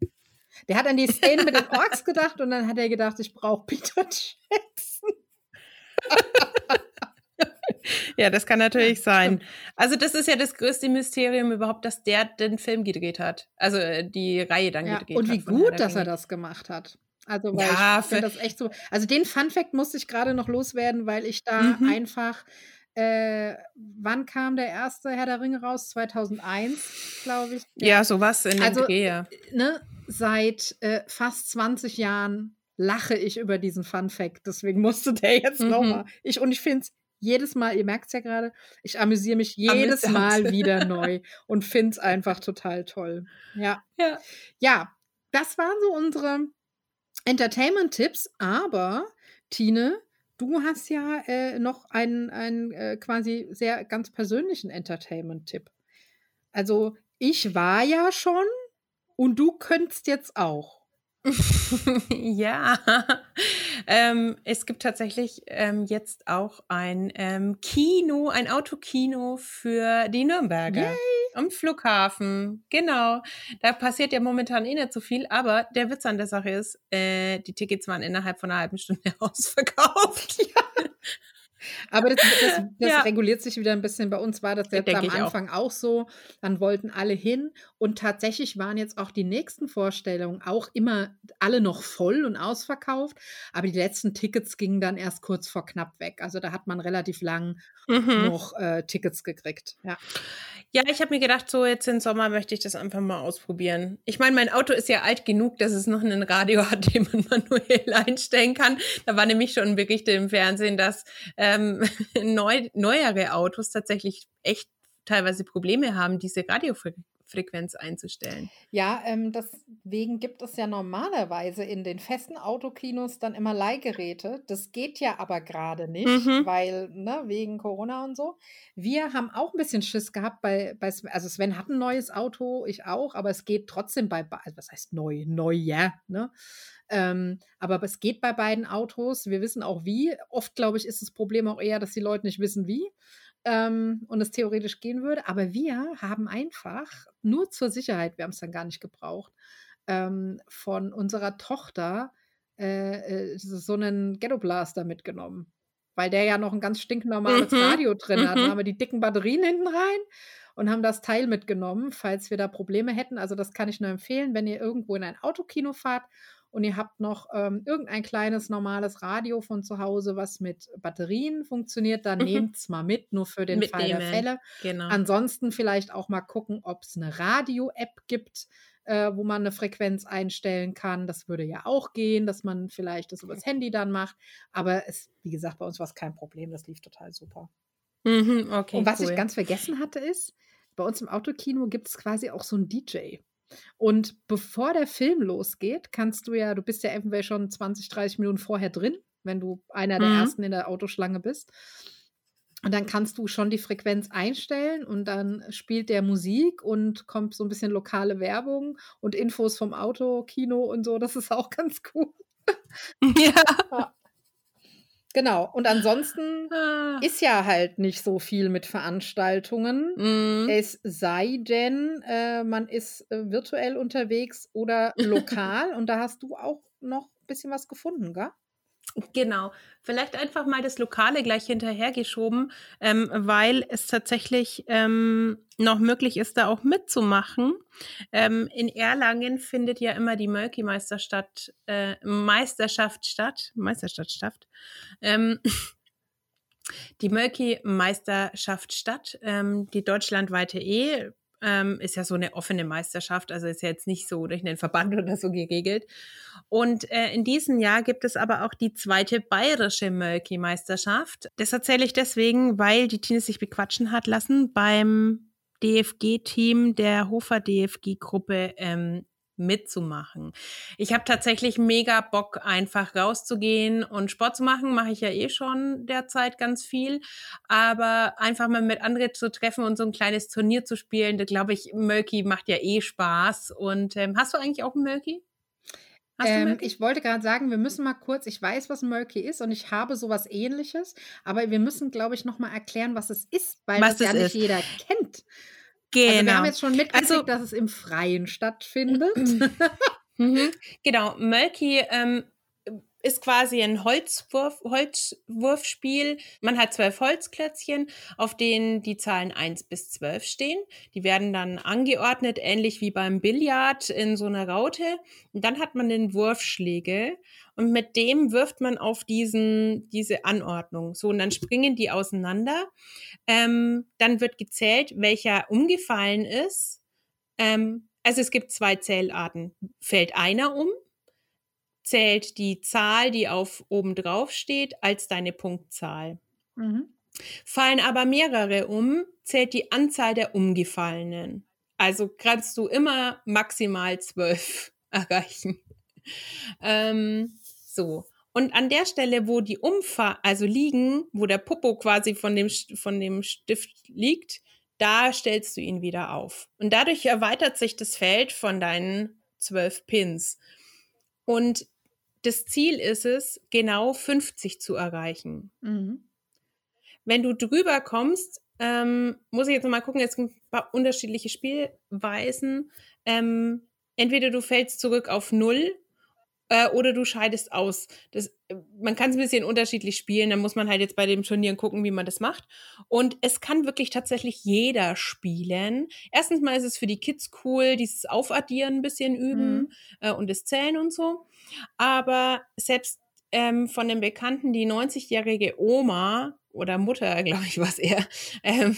Der hat an die Szenen mit den Orks gedacht und dann hat er gedacht, ich brauche Peter Jackson. ja, das kann natürlich sein. Also das ist ja das größte Mysterium überhaupt, dass der den Film gedreht hat. Also äh, die Reihe dann ja, gedreht und hat. Und wie gut, dass er das gemacht hat. Also weil ja, ich finde das echt so. Also den Fun Fact musste ich gerade noch loswerden, weil ich da mhm. einfach äh, wann kam der erste Herr der Ringe raus? 2001, glaube ich. Ja, sowas in also, Dreh, ja. Ne, seit äh, fast 20 Jahren lache ich über diesen Fun Fact. Deswegen musste der jetzt mhm. nochmal. Ich, und ich finde es jedes Mal, ihr merkt es ja gerade, ich amüsiere mich jedes Amüsant. Mal wieder neu und finde es einfach total toll. Ja. ja. Ja, das waren so unsere Entertainment-Tipps, aber Tine, du hast ja äh, noch einen, einen äh, quasi sehr ganz persönlichen Entertainment-Tipp. Also, ich war ja schon und du könntest jetzt auch. ja, ähm, es gibt tatsächlich ähm, jetzt auch ein ähm, Kino, ein Autokino für die Nürnberger Yay. am Flughafen. Genau. Da passiert ja momentan eh nicht so viel, aber der Witz an der Sache ist, äh, die Tickets waren innerhalb von einer halben Stunde ausverkauft. Ja. Aber das, das, das ja. reguliert sich wieder ein bisschen. Bei uns war das jetzt am Anfang auch. auch. so. Dann wollten alle hin. Und tatsächlich waren jetzt auch die nächsten Vorstellungen auch immer alle noch voll und ausverkauft. Aber die letzten Tickets gingen dann erst kurz vor knapp weg. Also da hat man relativ lang mhm. noch äh, Tickets gekriegt. Ja. Ja, ich habe mir gedacht, so jetzt im Sommer möchte ich das einfach mal ausprobieren. Ich meine, mein Auto ist ja alt genug, dass es noch einen Radio hat, den man manuell einstellen kann. Da war nämlich schon ein Bericht im Fernsehen, dass ähm, neu, neuere Autos tatsächlich echt teilweise Probleme haben, diese Radiofrequenz Frequenz einzustellen. Ja, ähm, deswegen gibt es ja normalerweise in den festen Autokinos dann immer Leihgeräte. Das geht ja aber gerade nicht, Mhm. weil, ne, wegen Corona und so. Wir haben auch ein bisschen Schiss gehabt bei, bei Sven, also Sven hat ein neues Auto, ich auch, aber es geht trotzdem bei, be- also was heißt neu? Neu, ja, ne? Ähm, aber es geht bei beiden Autos. Wir wissen auch wie. Oft, glaube ich, ist das Problem auch eher, dass die Leute nicht wissen wie ähm, und es theoretisch gehen würde. Aber wir haben einfach nur zur Sicherheit, wir haben es dann gar nicht gebraucht, ähm, von unserer Tochter äh, äh, so einen Ghetto Blaster mitgenommen. Weil der ja noch ein ganz stinknormales Mhm, Radio drin hat. Dann mhm. haben wir die dicken Batterien hinten rein und haben das Teil mitgenommen, falls wir da Probleme hätten. Also das kann ich nur empfehlen, wenn ihr irgendwo in ein Autokino fahrt und ihr habt noch ähm, irgendein kleines normales Radio von zu Hause, was mit Batterien funktioniert, dann Mhm. nehmt es mal mit, nur für den Fall der Mitnehmen. Fälle. Genau. Ansonsten vielleicht auch mal gucken, ob es eine Radio-App gibt, äh, wo man eine Frequenz einstellen kann. Das würde ja auch gehen, dass man vielleicht das übers Handy dann macht. Aber es, wie gesagt, bei uns war es kein Problem. Das lief total super. Mhm, okay, Und was cool. ich ganz vergessen hatte, ist, bei uns im Autokino gibt es quasi auch so einen DJ. Und bevor der Film losgeht, kannst du ja, du bist ja eventuell schon 20, 30 Minuten vorher drin, wenn du einer der Mhm. ersten in der Autoschlange bist. Und dann kannst du schon die Frequenz einstellen und dann spielt der Musik und kommt so ein bisschen lokale Werbung und Infos vom Autokino und so. Das ist auch ganz cool. ja. Genau. Und ansonsten Ah. ist ja halt nicht so viel mit Veranstaltungen. Mhm. Es sei denn, äh, man ist äh, virtuell unterwegs oder lokal. und da hast du auch noch ein bisschen was gefunden, gell? Genau. Vielleicht einfach mal das Lokale gleich hinterhergeschoben, ähm, weil es tatsächlich ähm, noch möglich ist, da auch mitzumachen. Ähm, in Erlangen findet ja immer die Mölki-Meisterschaft äh, Meisterschaft statt. Meisterschaft statt. Ähm, die Mölki-Meisterschaft statt, ähm, die deutschlandweite E. Ähm, ist ja so eine offene Meisterschaft, also ist ja jetzt nicht so durch einen Verband oder so geregelt. Und äh, in diesem Jahr gibt es aber auch die zweite bayerische Mölki-Meisterschaft. Das erzähle ich deswegen, weil die Tine sich bequatschen hat lassen beim DFG-Team der Hofer DFG-Gruppe ähm, mitzumachen. Ich habe tatsächlich mega Bock, einfach rauszugehen und Sport zu machen. Mache ich ja eh schon derzeit ganz viel. Aber einfach mal mit anderen zu treffen und so ein kleines Turnier zu spielen, da glaube ich, Mölki macht ja eh Spaß. Und ähm, hast du eigentlich auch einen Mölki? Ähm, ich wollte gerade sagen, wir müssen mal kurz, ich weiß, was Mölki ist und ich habe sowas ähnliches, aber wir müssen, glaube ich, noch mal erklären, was es ist, weil Was das ja nicht jeder kennt. Genau. Also wir haben jetzt schon mitgekriegt, Also- dass es im Freien stattfindet. Mhm. Genau, Mölki ähm, ist quasi ein Holzwurf, Holzwurfspiel. Man hat zwölf Holzklötzchen, auf denen die Zahlen 1 bis 12 stehen. Die werden dann angeordnet, ähnlich wie beim Billard in so einer Raute. Und dann hat man den Wurfschlägel und mit dem wirft man auf diesen, diese Anordnung. So, und dann springen die auseinander. Ähm, dann wird gezählt, welcher umgefallen ist. Ähm, also es gibt zwei Zählarten. Fällt einer um, zählt die Zahl, die auf oben drauf steht, als deine Punktzahl. Mhm. Fallen aber mehrere um, zählt die Anzahl der Umgefallenen. Also kannst du immer maximal zwölf erreichen. Ähm, so. Und an der Stelle, wo die Umfa also liegen, wo der Popo quasi von dem, von dem Stift liegt, da stellst du ihn wieder auf. Und dadurch erweitert sich das Feld von deinen zwölf Pins. Und das Ziel ist es, genau 50 zu erreichen. Mhm. Wenn du drüber kommst, ähm, muss ich jetzt noch mal gucken, es gibt ein paar unterschiedliche Spielweisen. Ähm, entweder du fällst zurück auf Null äh, oder du scheidest aus. Das, äh, man kann es ein bisschen unterschiedlich spielen, da muss man halt jetzt bei dem Turnieren gucken, wie man das macht. Und es kann wirklich tatsächlich jeder spielen. Erstens mal ist es für die Kids cool, dieses Aufaddieren ein bisschen üben Mhm. äh, und das Zählen und so. Aber selbst ähm, von den Bekannten, die 90-jährige Oma oder Mutter, glaube ich, was eher, ähm,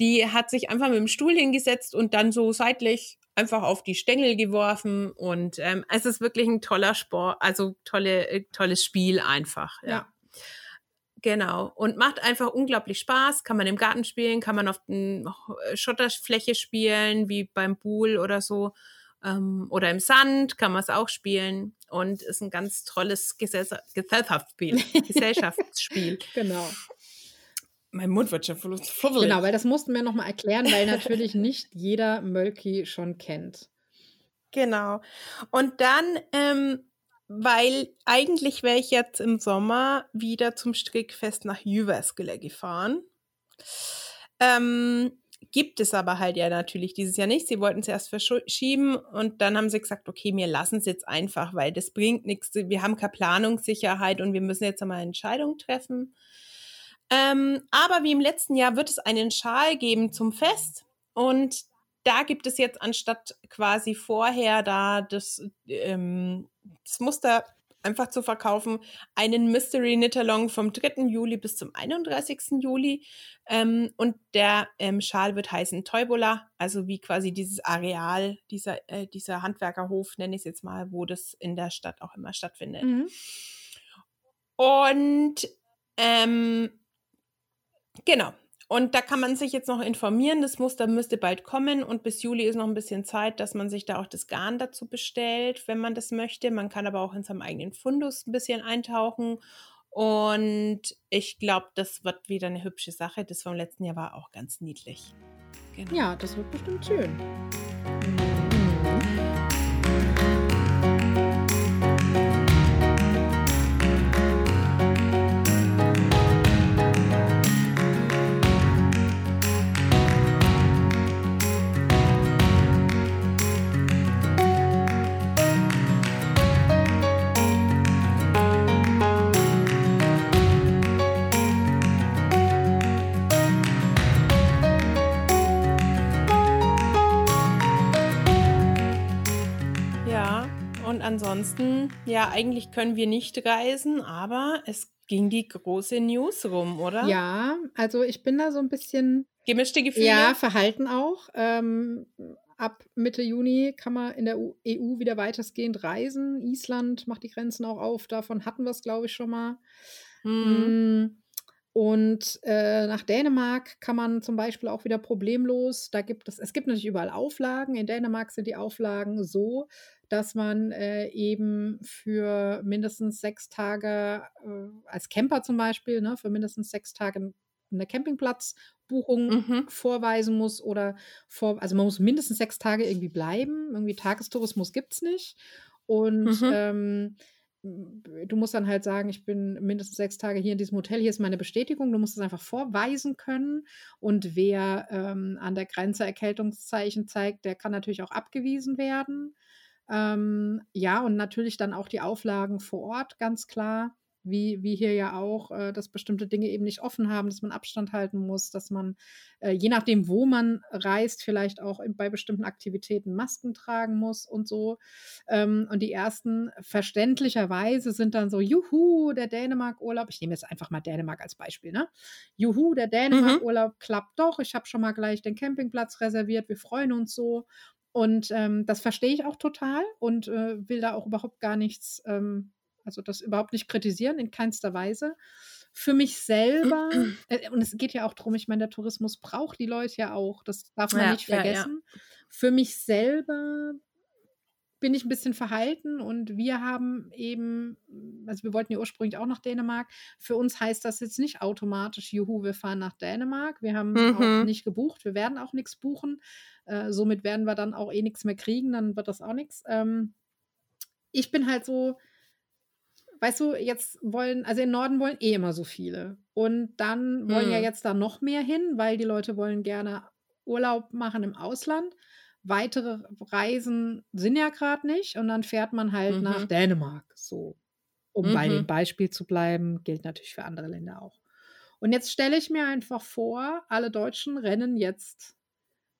die hat sich einfach mit dem Stuhl hingesetzt und dann so seitlich einfach auf die Stängel geworfen und ähm, es ist wirklich ein toller Sport, also tolle, äh, tolles Spiel einfach. Ja. Ja. Genau. Und macht einfach unglaublich Spaß. Kann man im Garten spielen, kann man auf der Schotterfläche spielen, wie beim Pool oder so. Ähm, oder im Sand kann man es auch spielen. Und ist ein ganz tolles Gesellschaftsspiel. Gesellschaftsspiel. genau. Mein Mund wird schon voll Genau, weil das mussten wir nochmal erklären, weil natürlich nicht jeder Mölki schon kennt. Genau. Und dann ähm, weil eigentlich wäre ich jetzt im Sommer wieder zum Strickfest nach Jyväskylä gefahren. Ähm, gibt es aber halt ja natürlich dieses Jahr nicht. Sie wollten es erst verschieben und dann haben sie gesagt, okay, wir lassen es jetzt einfach, weil das bringt nichts. Wir haben keine Planungssicherheit und wir müssen jetzt einmal eine Entscheidung treffen. Ähm, aber wie im letzten Jahr wird es einen Schal geben zum Fest und da gibt es jetzt anstatt quasi vorher da das, ähm, das Muster einfach zu verkaufen, einen Mystery Knit-Along vom 3. Juli bis zum 31. Juli. Ähm, und der ähm, Schal wird heißen Teubola, also wie quasi dieses Areal, dieser, äh, dieser Handwerkerhof, nenne ich es jetzt mal, wo das in der Stadt auch immer stattfindet. Mhm. Und ähm, genau, und da kann man sich jetzt noch informieren. Das Muster müsste bald kommen und bis Juli ist noch ein bisschen Zeit, dass man sich da auch das Garn dazu bestellt, wenn man das möchte. Man kann aber auch in seinem eigenen Fundus ein bisschen eintauchen. Und ich glaube, das wird wieder eine hübsche Sache. Das vom letzten Jahr war auch ganz niedlich. Genau. Ja, das wird bestimmt schön. Ansonsten, ja, eigentlich können wir nicht reisen, aber es ging die große News rum, oder? Ja, also ich bin da so ein bisschen. Gemischte Gefühle? Ja, Verhalten auch. Ähm, ab Mitte Juni kann man in der EU e wieder weitestgehend reisen. Island macht die Grenzen auch auf. Davon hatten wir es, glaube ich, schon mal. Mhm. Und äh, nach Dänemark kann man zum Beispiel auch wieder problemlos, da gibt es, es gibt natürlich überall Auflagen. In Dänemark sind die Auflagen so, dass man äh, eben für mindestens sechs Tage, äh, als Camper zum Beispiel, ne, für mindestens sechs Tage eine Campingplatzbuchung mhm. vorweisen muss oder vor, also man muss mindestens sechs Tage irgendwie bleiben. Irgendwie Tagestourismus gibt es nicht. Und mhm. ähm, du musst dann halt sagen, ich bin mindestens sechs Tage hier in diesem Hotel, hier ist meine Bestätigung. Du musst es einfach vorweisen können. Und wer ähm, an der Grenze Erkältungszeichen zeigt, der kann natürlich auch abgewiesen werden. Ähm, ja, und natürlich dann auch die Auflagen vor Ort, ganz klar. Wie, wie hier ja auch, äh, dass bestimmte Dinge eben nicht offen haben, dass man Abstand halten muss, dass man, äh, je nachdem, wo man reist, vielleicht auch in, bei bestimmten Aktivitäten Masken tragen muss und so. Ähm, und die ersten verständlicherweise sind dann so, juhu, der Dänemark-Urlaub. Ich nehme jetzt einfach mal Dänemark als Beispiel, ne? Juhu, der mhm. Dänemark-Urlaub mhm. klappt doch. Ich habe schon mal gleich den Campingplatz reserviert. Wir freuen uns so. Und ähm, das verstehe ich auch total und äh, will da auch überhaupt gar nichts, ähm, also das überhaupt nicht kritisieren, in keinster Weise. Für mich selber, äh, und es geht ja auch darum, ich meine, der Tourismus braucht die Leute ja auch, das darf man ja, nicht vergessen. Ja, ja. Für mich selber bin ich ein bisschen verhalten und wir haben eben, also wir wollten ja ursprünglich auch nach Dänemark. Für uns heißt das jetzt nicht automatisch, juhu, wir fahren nach Dänemark. Wir haben mhm. auch nicht gebucht, wir werden auch nichts buchen. Äh, somit werden wir dann auch eh nichts mehr kriegen, dann wird das auch nichts. Ähm, ich bin halt so, weißt du, jetzt wollen, also im Norden wollen eh immer so viele. Und dann wollen mhm. ja jetzt da noch mehr hin, weil die Leute wollen gerne Urlaub machen im Ausland weitere Reisen sind ja gerade nicht und dann fährt man halt mhm. nach Dänemark. So, um mhm. bei dem mhm. Beispiel zu bleiben, gilt natürlich für andere Länder auch. Und jetzt stelle ich mir einfach vor, alle Deutschen rennen jetzt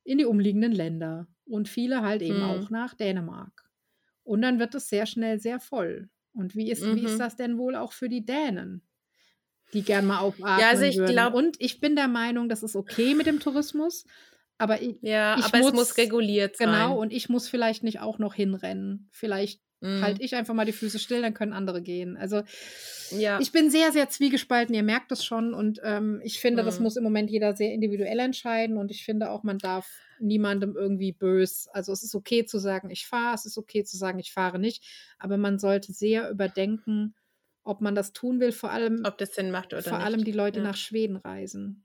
in die umliegenden Länder und viele halt eben mhm. auch nach Dänemark. Und dann wird es sehr schnell sehr voll. Und wie ist, wie ist mhm. das denn wohl auch für die Dänen? die gern mal aufatmen ja, also ich würden. Glaub, und ich bin der Meinung, das ist okay mit dem Tourismus, aber ich, ja, ich aber muss, es muss reguliert genau, sein. Genau, und ich muss vielleicht nicht auch noch hinrennen. Vielleicht mm. halte ich einfach mal die Füße still, dann können andere gehen. Also ja. ich bin sehr, sehr zwiegespalten, ihr merkt das schon. Und ähm, ich finde, mm. das muss im Moment jeder sehr individuell entscheiden. Und ich finde auch, man darf niemandem irgendwie bös. Also es ist okay zu sagen, ich fahre, es ist okay zu sagen, ich fahre nicht. Aber man sollte sehr überdenken, ob man das tun will, vor allem, ob das Sinn macht oder vor nicht. allem die Leute ja. nach Schweden reisen.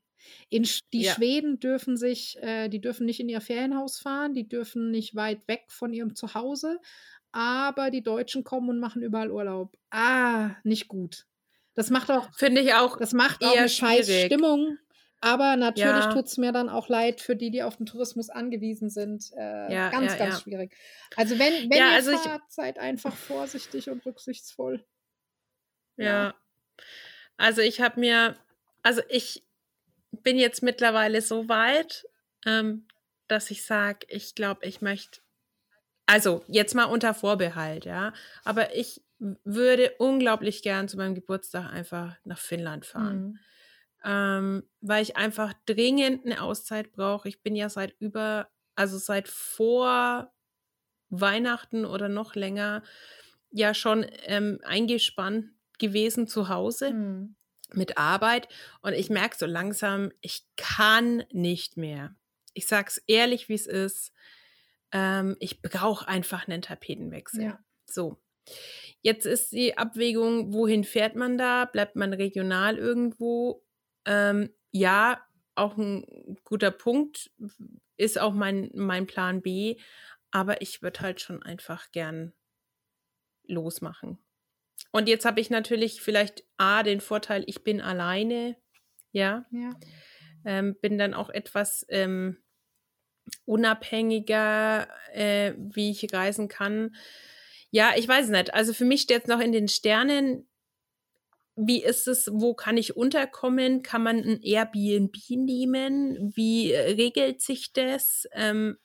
In, die ja. Schweden dürfen sich, äh, die dürfen nicht in ihr Ferienhaus fahren, die dürfen nicht weit weg von ihrem Zuhause, aber die Deutschen kommen und machen überall Urlaub. Ah, nicht gut. Das macht auch, finde ich auch, das macht auch eine scheiß Stimmung. Aber natürlich ja. tut es mir dann auch leid für die, die auf den Tourismus angewiesen sind. Äh, ja, ganz, ja, ganz schwierig. Also wenn, wenn ihr also fahrt, ich, seid einfach vorsichtig und rücksichtsvoll. Ja. Also ich habe mir, also ich bin jetzt mittlerweile so weit, ähm, dass ich sage, ich glaube, ich möchte, also jetzt mal unter Vorbehalt, ja, aber ich würde unglaublich gern zu meinem Geburtstag einfach nach Finnland fahren. Mhm. Ähm, weil ich einfach dringend eine Auszeit brauche. Ich bin ja seit über, also seit vor Weihnachten oder noch länger ja schon ähm, eingespannt gewesen zu Hause mhm. Mit Arbeit und ich merke so langsam, ich kann nicht mehr. Ich sag's ehrlich, wie es ist. Ähm, ich brauche einfach einen Tapetenwechsel. Ja. So. Jetzt ist die Abwägung, wohin fährt man da? Bleibt man regional irgendwo? Ähm, ja, auch ein guter Punkt. Ist auch mein, mein Plan B. Aber ich würde halt schon einfach gern losmachen. Und jetzt habe ich natürlich vielleicht A, den Vorteil, ich bin alleine, ja. ja. Ähm, bin dann auch etwas ähm, unabhängiger, äh, wie ich reisen kann. Ja, ich weiß nicht. Also für mich steht es noch in den Sternen. Wie ist es, wo kann ich unterkommen? Kann man ein Airbnb nehmen? Wie regelt sich das? Ähm,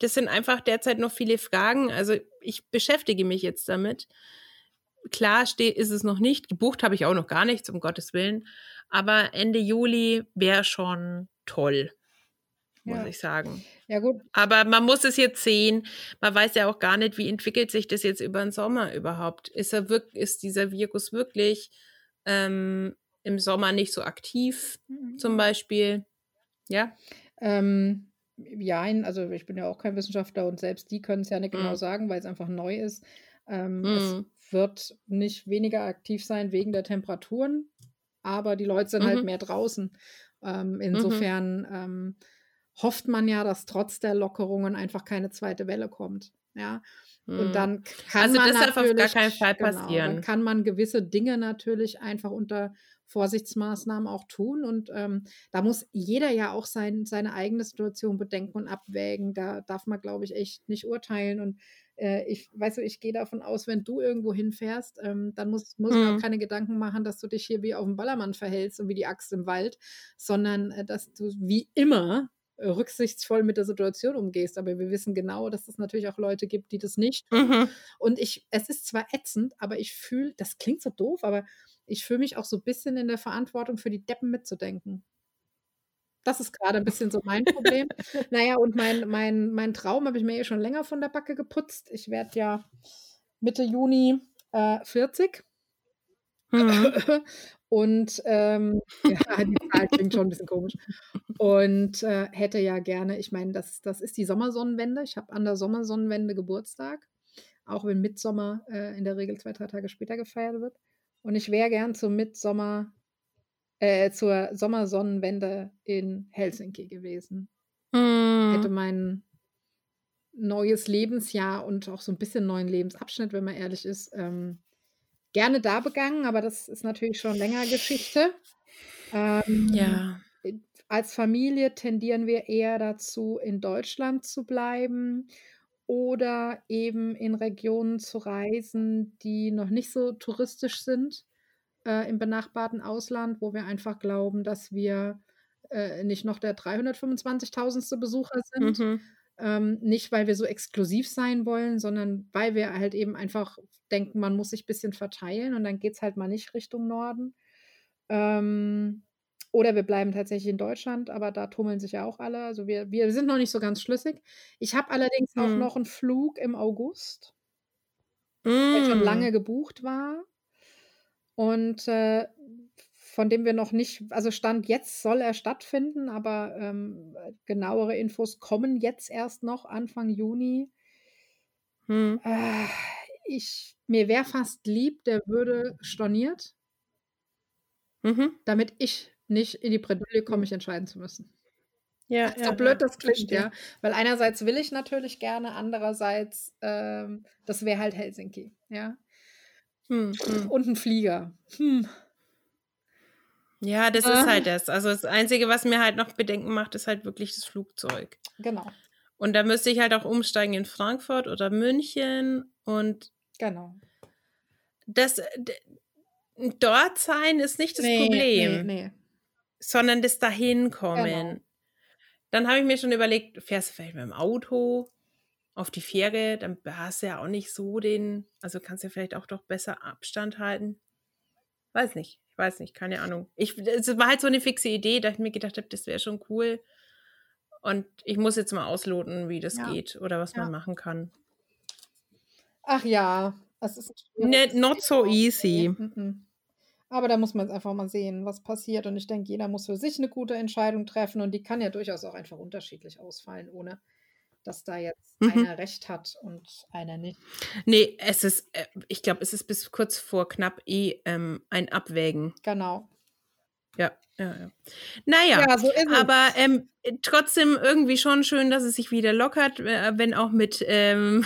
das sind einfach derzeit noch viele Fragen. Also ich beschäftige mich jetzt damit klar steht, ist es noch nicht. Gebucht habe ich auch noch gar nichts, um Gottes Willen. Aber Ende Juli wäre schon toll, muss ja. ich sagen. Ja, gut. Aber man muss es jetzt sehen. Man weiß ja auch gar nicht, wie entwickelt sich das jetzt über den Sommer überhaupt. Ist, er wirklich, ist dieser Virus wirklich ähm, im Sommer nicht so aktiv, mhm. zum Beispiel? Ja. Ähm, ja, also ich bin ja auch kein Wissenschaftler und selbst die können es ja nicht genau mhm. genau sagen, weil es einfach neu ist. Ähm, mhm. Wird nicht weniger aktiv sein wegen der Temperaturen, aber die Leute sind halt mhm. halt mehr draußen. Ähm, mhm. insofern mhm. ähm, hofft man ja, dass trotz der Lockerungen einfach keine zweite Welle kommt. Ja. Und mhm. dann kann also man das darf auf gar keinen Fall genau, passieren. Dann kann man gewisse Dinge natürlich einfach unter Vorsichtsmaßnahmen auch tun. Und ähm, da muss jeder ja auch sein, seine eigene Situation bedenken und abwägen. Da darf man, glaube ich, echt nicht urteilen. Und äh, ich weiß ich gehe davon aus, wenn du irgendwo hinfährst, ähm, dann muss, muss mhm. man auch keine Gedanken machen, dass du dich hier wie auf dem Ballermann verhältst und wie die Axt im Wald, sondern äh, dass du wie immer äh, rücksichtsvoll mit der Situation umgehst. Aber wir wissen genau, dass es natürlich auch Leute gibt, die das nicht. Mhm. Und ich, es ist zwar ätzend, aber ich fühle, das klingt so doof, aber ich fühle mich auch so ein bisschen in der Verantwortung für die Deppen mitzudenken. Das ist gerade ein bisschen so mein Problem. naja, und mein, mein, mein Traum habe ich mir eh schon länger von der Backe geputzt. Ich werde ja Mitte Juni äh, 40. Mhm. Und ähm, ja, die Zahl klingt schon ein bisschen komisch. Und äh, hätte ja gerne, ich meine, das, das ist die Sommersonnenwende. Ich habe an der Sommersonnenwende Geburtstag, auch wenn Mitsommer äh, in der Regel zwei, drei Tage später gefeiert wird. Und ich wäre gern zum Mitsommer äh, zur Sommersonnenwende in Helsinki gewesen. Mm. Hätte mein neues Lebensjahr und auch so ein bisschen neuen Lebensabschnitt, wenn man ehrlich ist, ähm, gerne da begangen, aber das ist natürlich schon länger Geschichte. Ähm, ja. Als Familie tendieren wir eher dazu, in Deutschland zu bleiben oder eben in Regionen zu reisen, die noch nicht so touristisch sind äh, im benachbarten Ausland, wo wir einfach glauben, dass wir äh, nicht noch der 325.000. Besucher sind. Mhm. Ähm, nicht, weil wir so exklusiv sein wollen, sondern weil wir halt eben einfach denken, man muss sich ein bisschen verteilen und dann geht es halt mal nicht Richtung Norden. Ähm, oder wir bleiben tatsächlich in Deutschland, aber da tummeln sich ja auch alle. Also wir, wir sind noch nicht so ganz schlüssig. Ich habe allerdings mhm. auch noch einen Flug im August der schon Mm. lange gebucht war und, äh, von dem wir noch nicht also Stand jetzt soll er stattfinden, aber, ähm, äh, genauere Infos kommen jetzt erst noch Anfang Juni. Mhm. Äh, ich mir wäre fast lieb, der würde storniert, Mhm. damit ich nicht in die Bredouille komme, mich entscheiden zu müssen. Ja, So ja, ja, blöd das klingt, verstehe. ja. Weil einerseits will ich natürlich gerne, andererseits, ähm, das wäre halt Helsinki, ja. Hm, hm. Und 'n Flieger. Hm. Ja, das Ah. ist halt das. Also, das Einzige, was mir halt noch Bedenken macht, ist halt wirklich das Flugzeug. Genau, Und da müsste ich halt auch umsteigen in Frankfurt oder München und genau. das äh, dort sein ist nicht das Ne, Problem, ne, ne. sondern das Dahinkommen. Genau. Dann habe ich mir schon überlegt, fährst du vielleicht mit dem Auto auf die Fähre, dann hast du ja auch nicht so den also, kannst ja vielleicht auch doch besser Abstand halten. Weiß nicht, ich weiß nicht, keine Ahnung. Ich es war halt so 'ne fixe Idee, dass ich mir gedacht habe, das wäre schon cool. Und ich muss jetzt mal ausloten, wie das Ja. geht oder was man Ja. machen kann. Ach ja, es ist 'n Ne schwieriges not so easy. Ne, mm-mm. Aber da muss man jetzt einfach mal sehen, was passiert. Und ich denke, jeder muss für sich 'ne gute Entscheidung treffen und die kann ja durchaus auch einfach unterschiedlich ausfallen, ohne dass da jetzt Mhm. einer recht hat und einer nicht. Ne, es ist äh, ich glaube, es ist bis kurz vor knapp eh, ähm, ein Abwägen. Genau. Ja, ja, ja. Na ja, so aber, ähm, äh, trotzdem irgendwie schon schön, dass es sich wieder lockert, äh, wenn auch mit, ähm,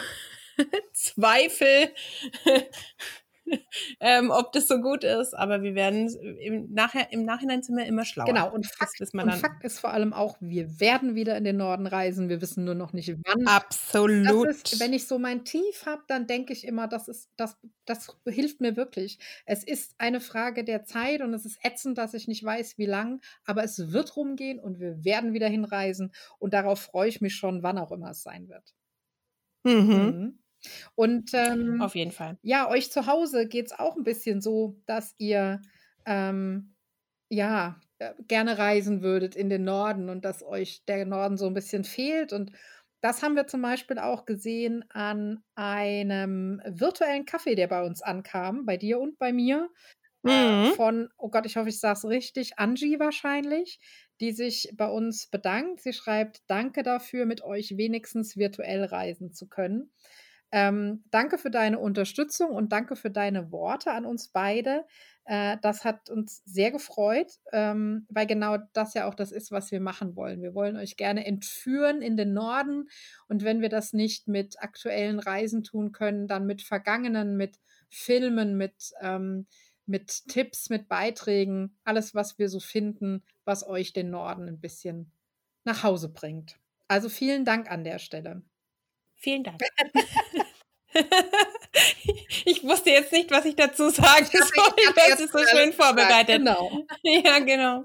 Zweifel, ähm, ob das so gut ist. Aber wir werden's im nachher im Nachhinein sind wir immer schlauer. Genau, und Fakt und. Fakt ist vor allem auch, wir werden wieder in den Norden reisen. Wir wissen nur noch nicht wann. Absolut. ist wenn ich so mein Tief habe, dann denke ich immer, das ist das das hilft mir wirklich. Es ist eine Frage der Zeit und es ist ätzend, dass ich nicht weiß, wie lang, aber es wird rumgehen und wir werden wieder hinreisen und darauf freue ich mich schon, wann auch immer es sein wird. Mhm. Mhm. Und, ähm, Auf jeden Fall. ja, euch zu Hause geht's auch 'n bisschen so, dass ihr, ähm, ja, äh, gerne reisen würdet in den Norden und dass euch der Norden so 'n bisschen fehlt. Und das haben wir zum Beispiel auch gesehen an einem virtuellen Kaffee, der bei uns ankam, bei dir und bei mir, äh, Mhm. von oh Gott, ich hoffe, ich sage es richtig, Angie wahrscheinlich, die sich bei uns bedankt. Sie schreibt: „Danke dafür, mit euch wenigstens virtuell reisen zu können. Ähm, danke für deine Unterstützung und danke für deine Worte an uns beide. Äh, das hat uns sehr gefreut, ähm, weil genau das ja auch das ist, was wir machen wollen. Wir wollen euch gerne entführen in den Norden und wenn wir das nicht mit aktuellen Reisen tun können, dann mit vergangenen, mit Filmen, mit, ähm mit Tipps, mit Beiträgen, alles, was wir so finden, was euch den Norden 'n bisschen nach Hause bringt. Also, vielen Dank an der Stelle. Vielen Dank. Ich wusste jetzt nicht, was ich dazu sagen soll. ich jetzt es so schön vorbereitet. genau. Ja, genau.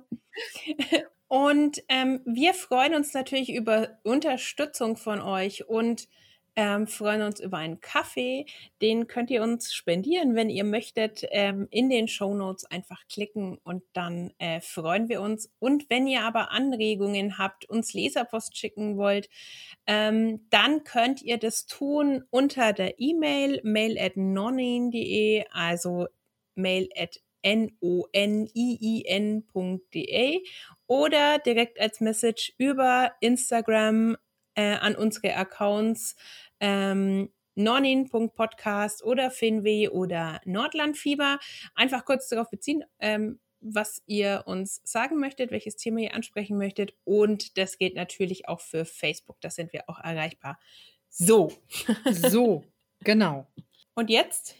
Und, ähm, wir freuen uns natürlich über Unterstützung von euch und, ähm, freuen uns über einen Kaffee. Den könnt ihr uns spendieren, wenn ihr möchtet, ähm, in den Shownotes einfach klicken und dann, äh, freuen wir uns. Und wenn ihr aber Anregungen habt, uns Leserpost schicken wollt, ähm, dann könnt ihr das tun unter der E-Mail mail@nonin.de, also mail@n-o-n-i-i-n.de oder direkt als Message über Instagram, äh, an unsere Accounts, ähm, nonin.podcast oder Finweh oder Nordlandfieber. Einfach kurz darauf beziehen, ähm, was ihr uns sagen möchtet, welches Thema ihr ansprechen möchtet. Und das gilt natürlich auch für Facebook. Da sind wir auch erreichbar. So. So, genau. Und jetzt?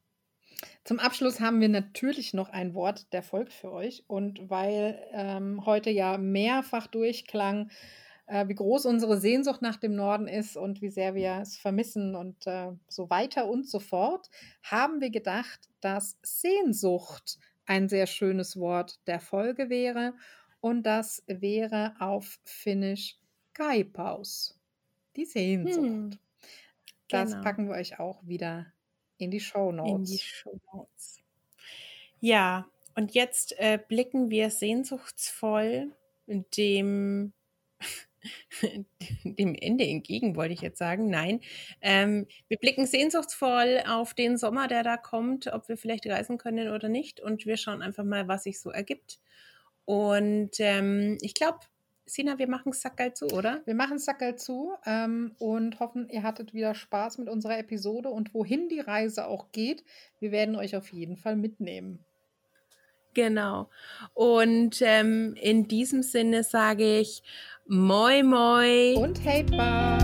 Zum Abschluss haben wir natürlich noch ein Wort der Folge für euch. Und weil, ähm, heute ja mehrfach durchklang, äh, wie groß unsere Sehnsucht nach dem Norden ist und wie sehr wir es vermissen und, äh, so weiter und so fort, haben wir gedacht, dass Sehnsucht ein sehr schönes Wort der Folge wäre. Und das wäre auf Finnisch Kaipaus. Die Sehnsucht. Hm. Das Genau. packen wir euch auch wieder in die In die Shownotes. Shownotes. Ja, und jetzt, äh, blicken wir sehnsuchtsvoll dem dem Ende entgegen, wollte ich jetzt sagen. Nein, ähm, wir blicken sehnsuchtsvoll auf den Sommer, der da kommt, ob wir vielleicht reisen können oder nicht. Und wir schauen einfach mal, was sich so ergibt. Und ähm, ich glaube, Sina, wir machen Sackerl zu, oder? Wir machen Sackerl zu ähm, und hoffen, ihr hattet wieder Spaß mit unserer Episode und wohin die Reise auch geht, wir werden euch auf jeden Fall mitnehmen. Genau. Und ähm, in diesem Sinne sage ich Moi Moi und Hey Pa.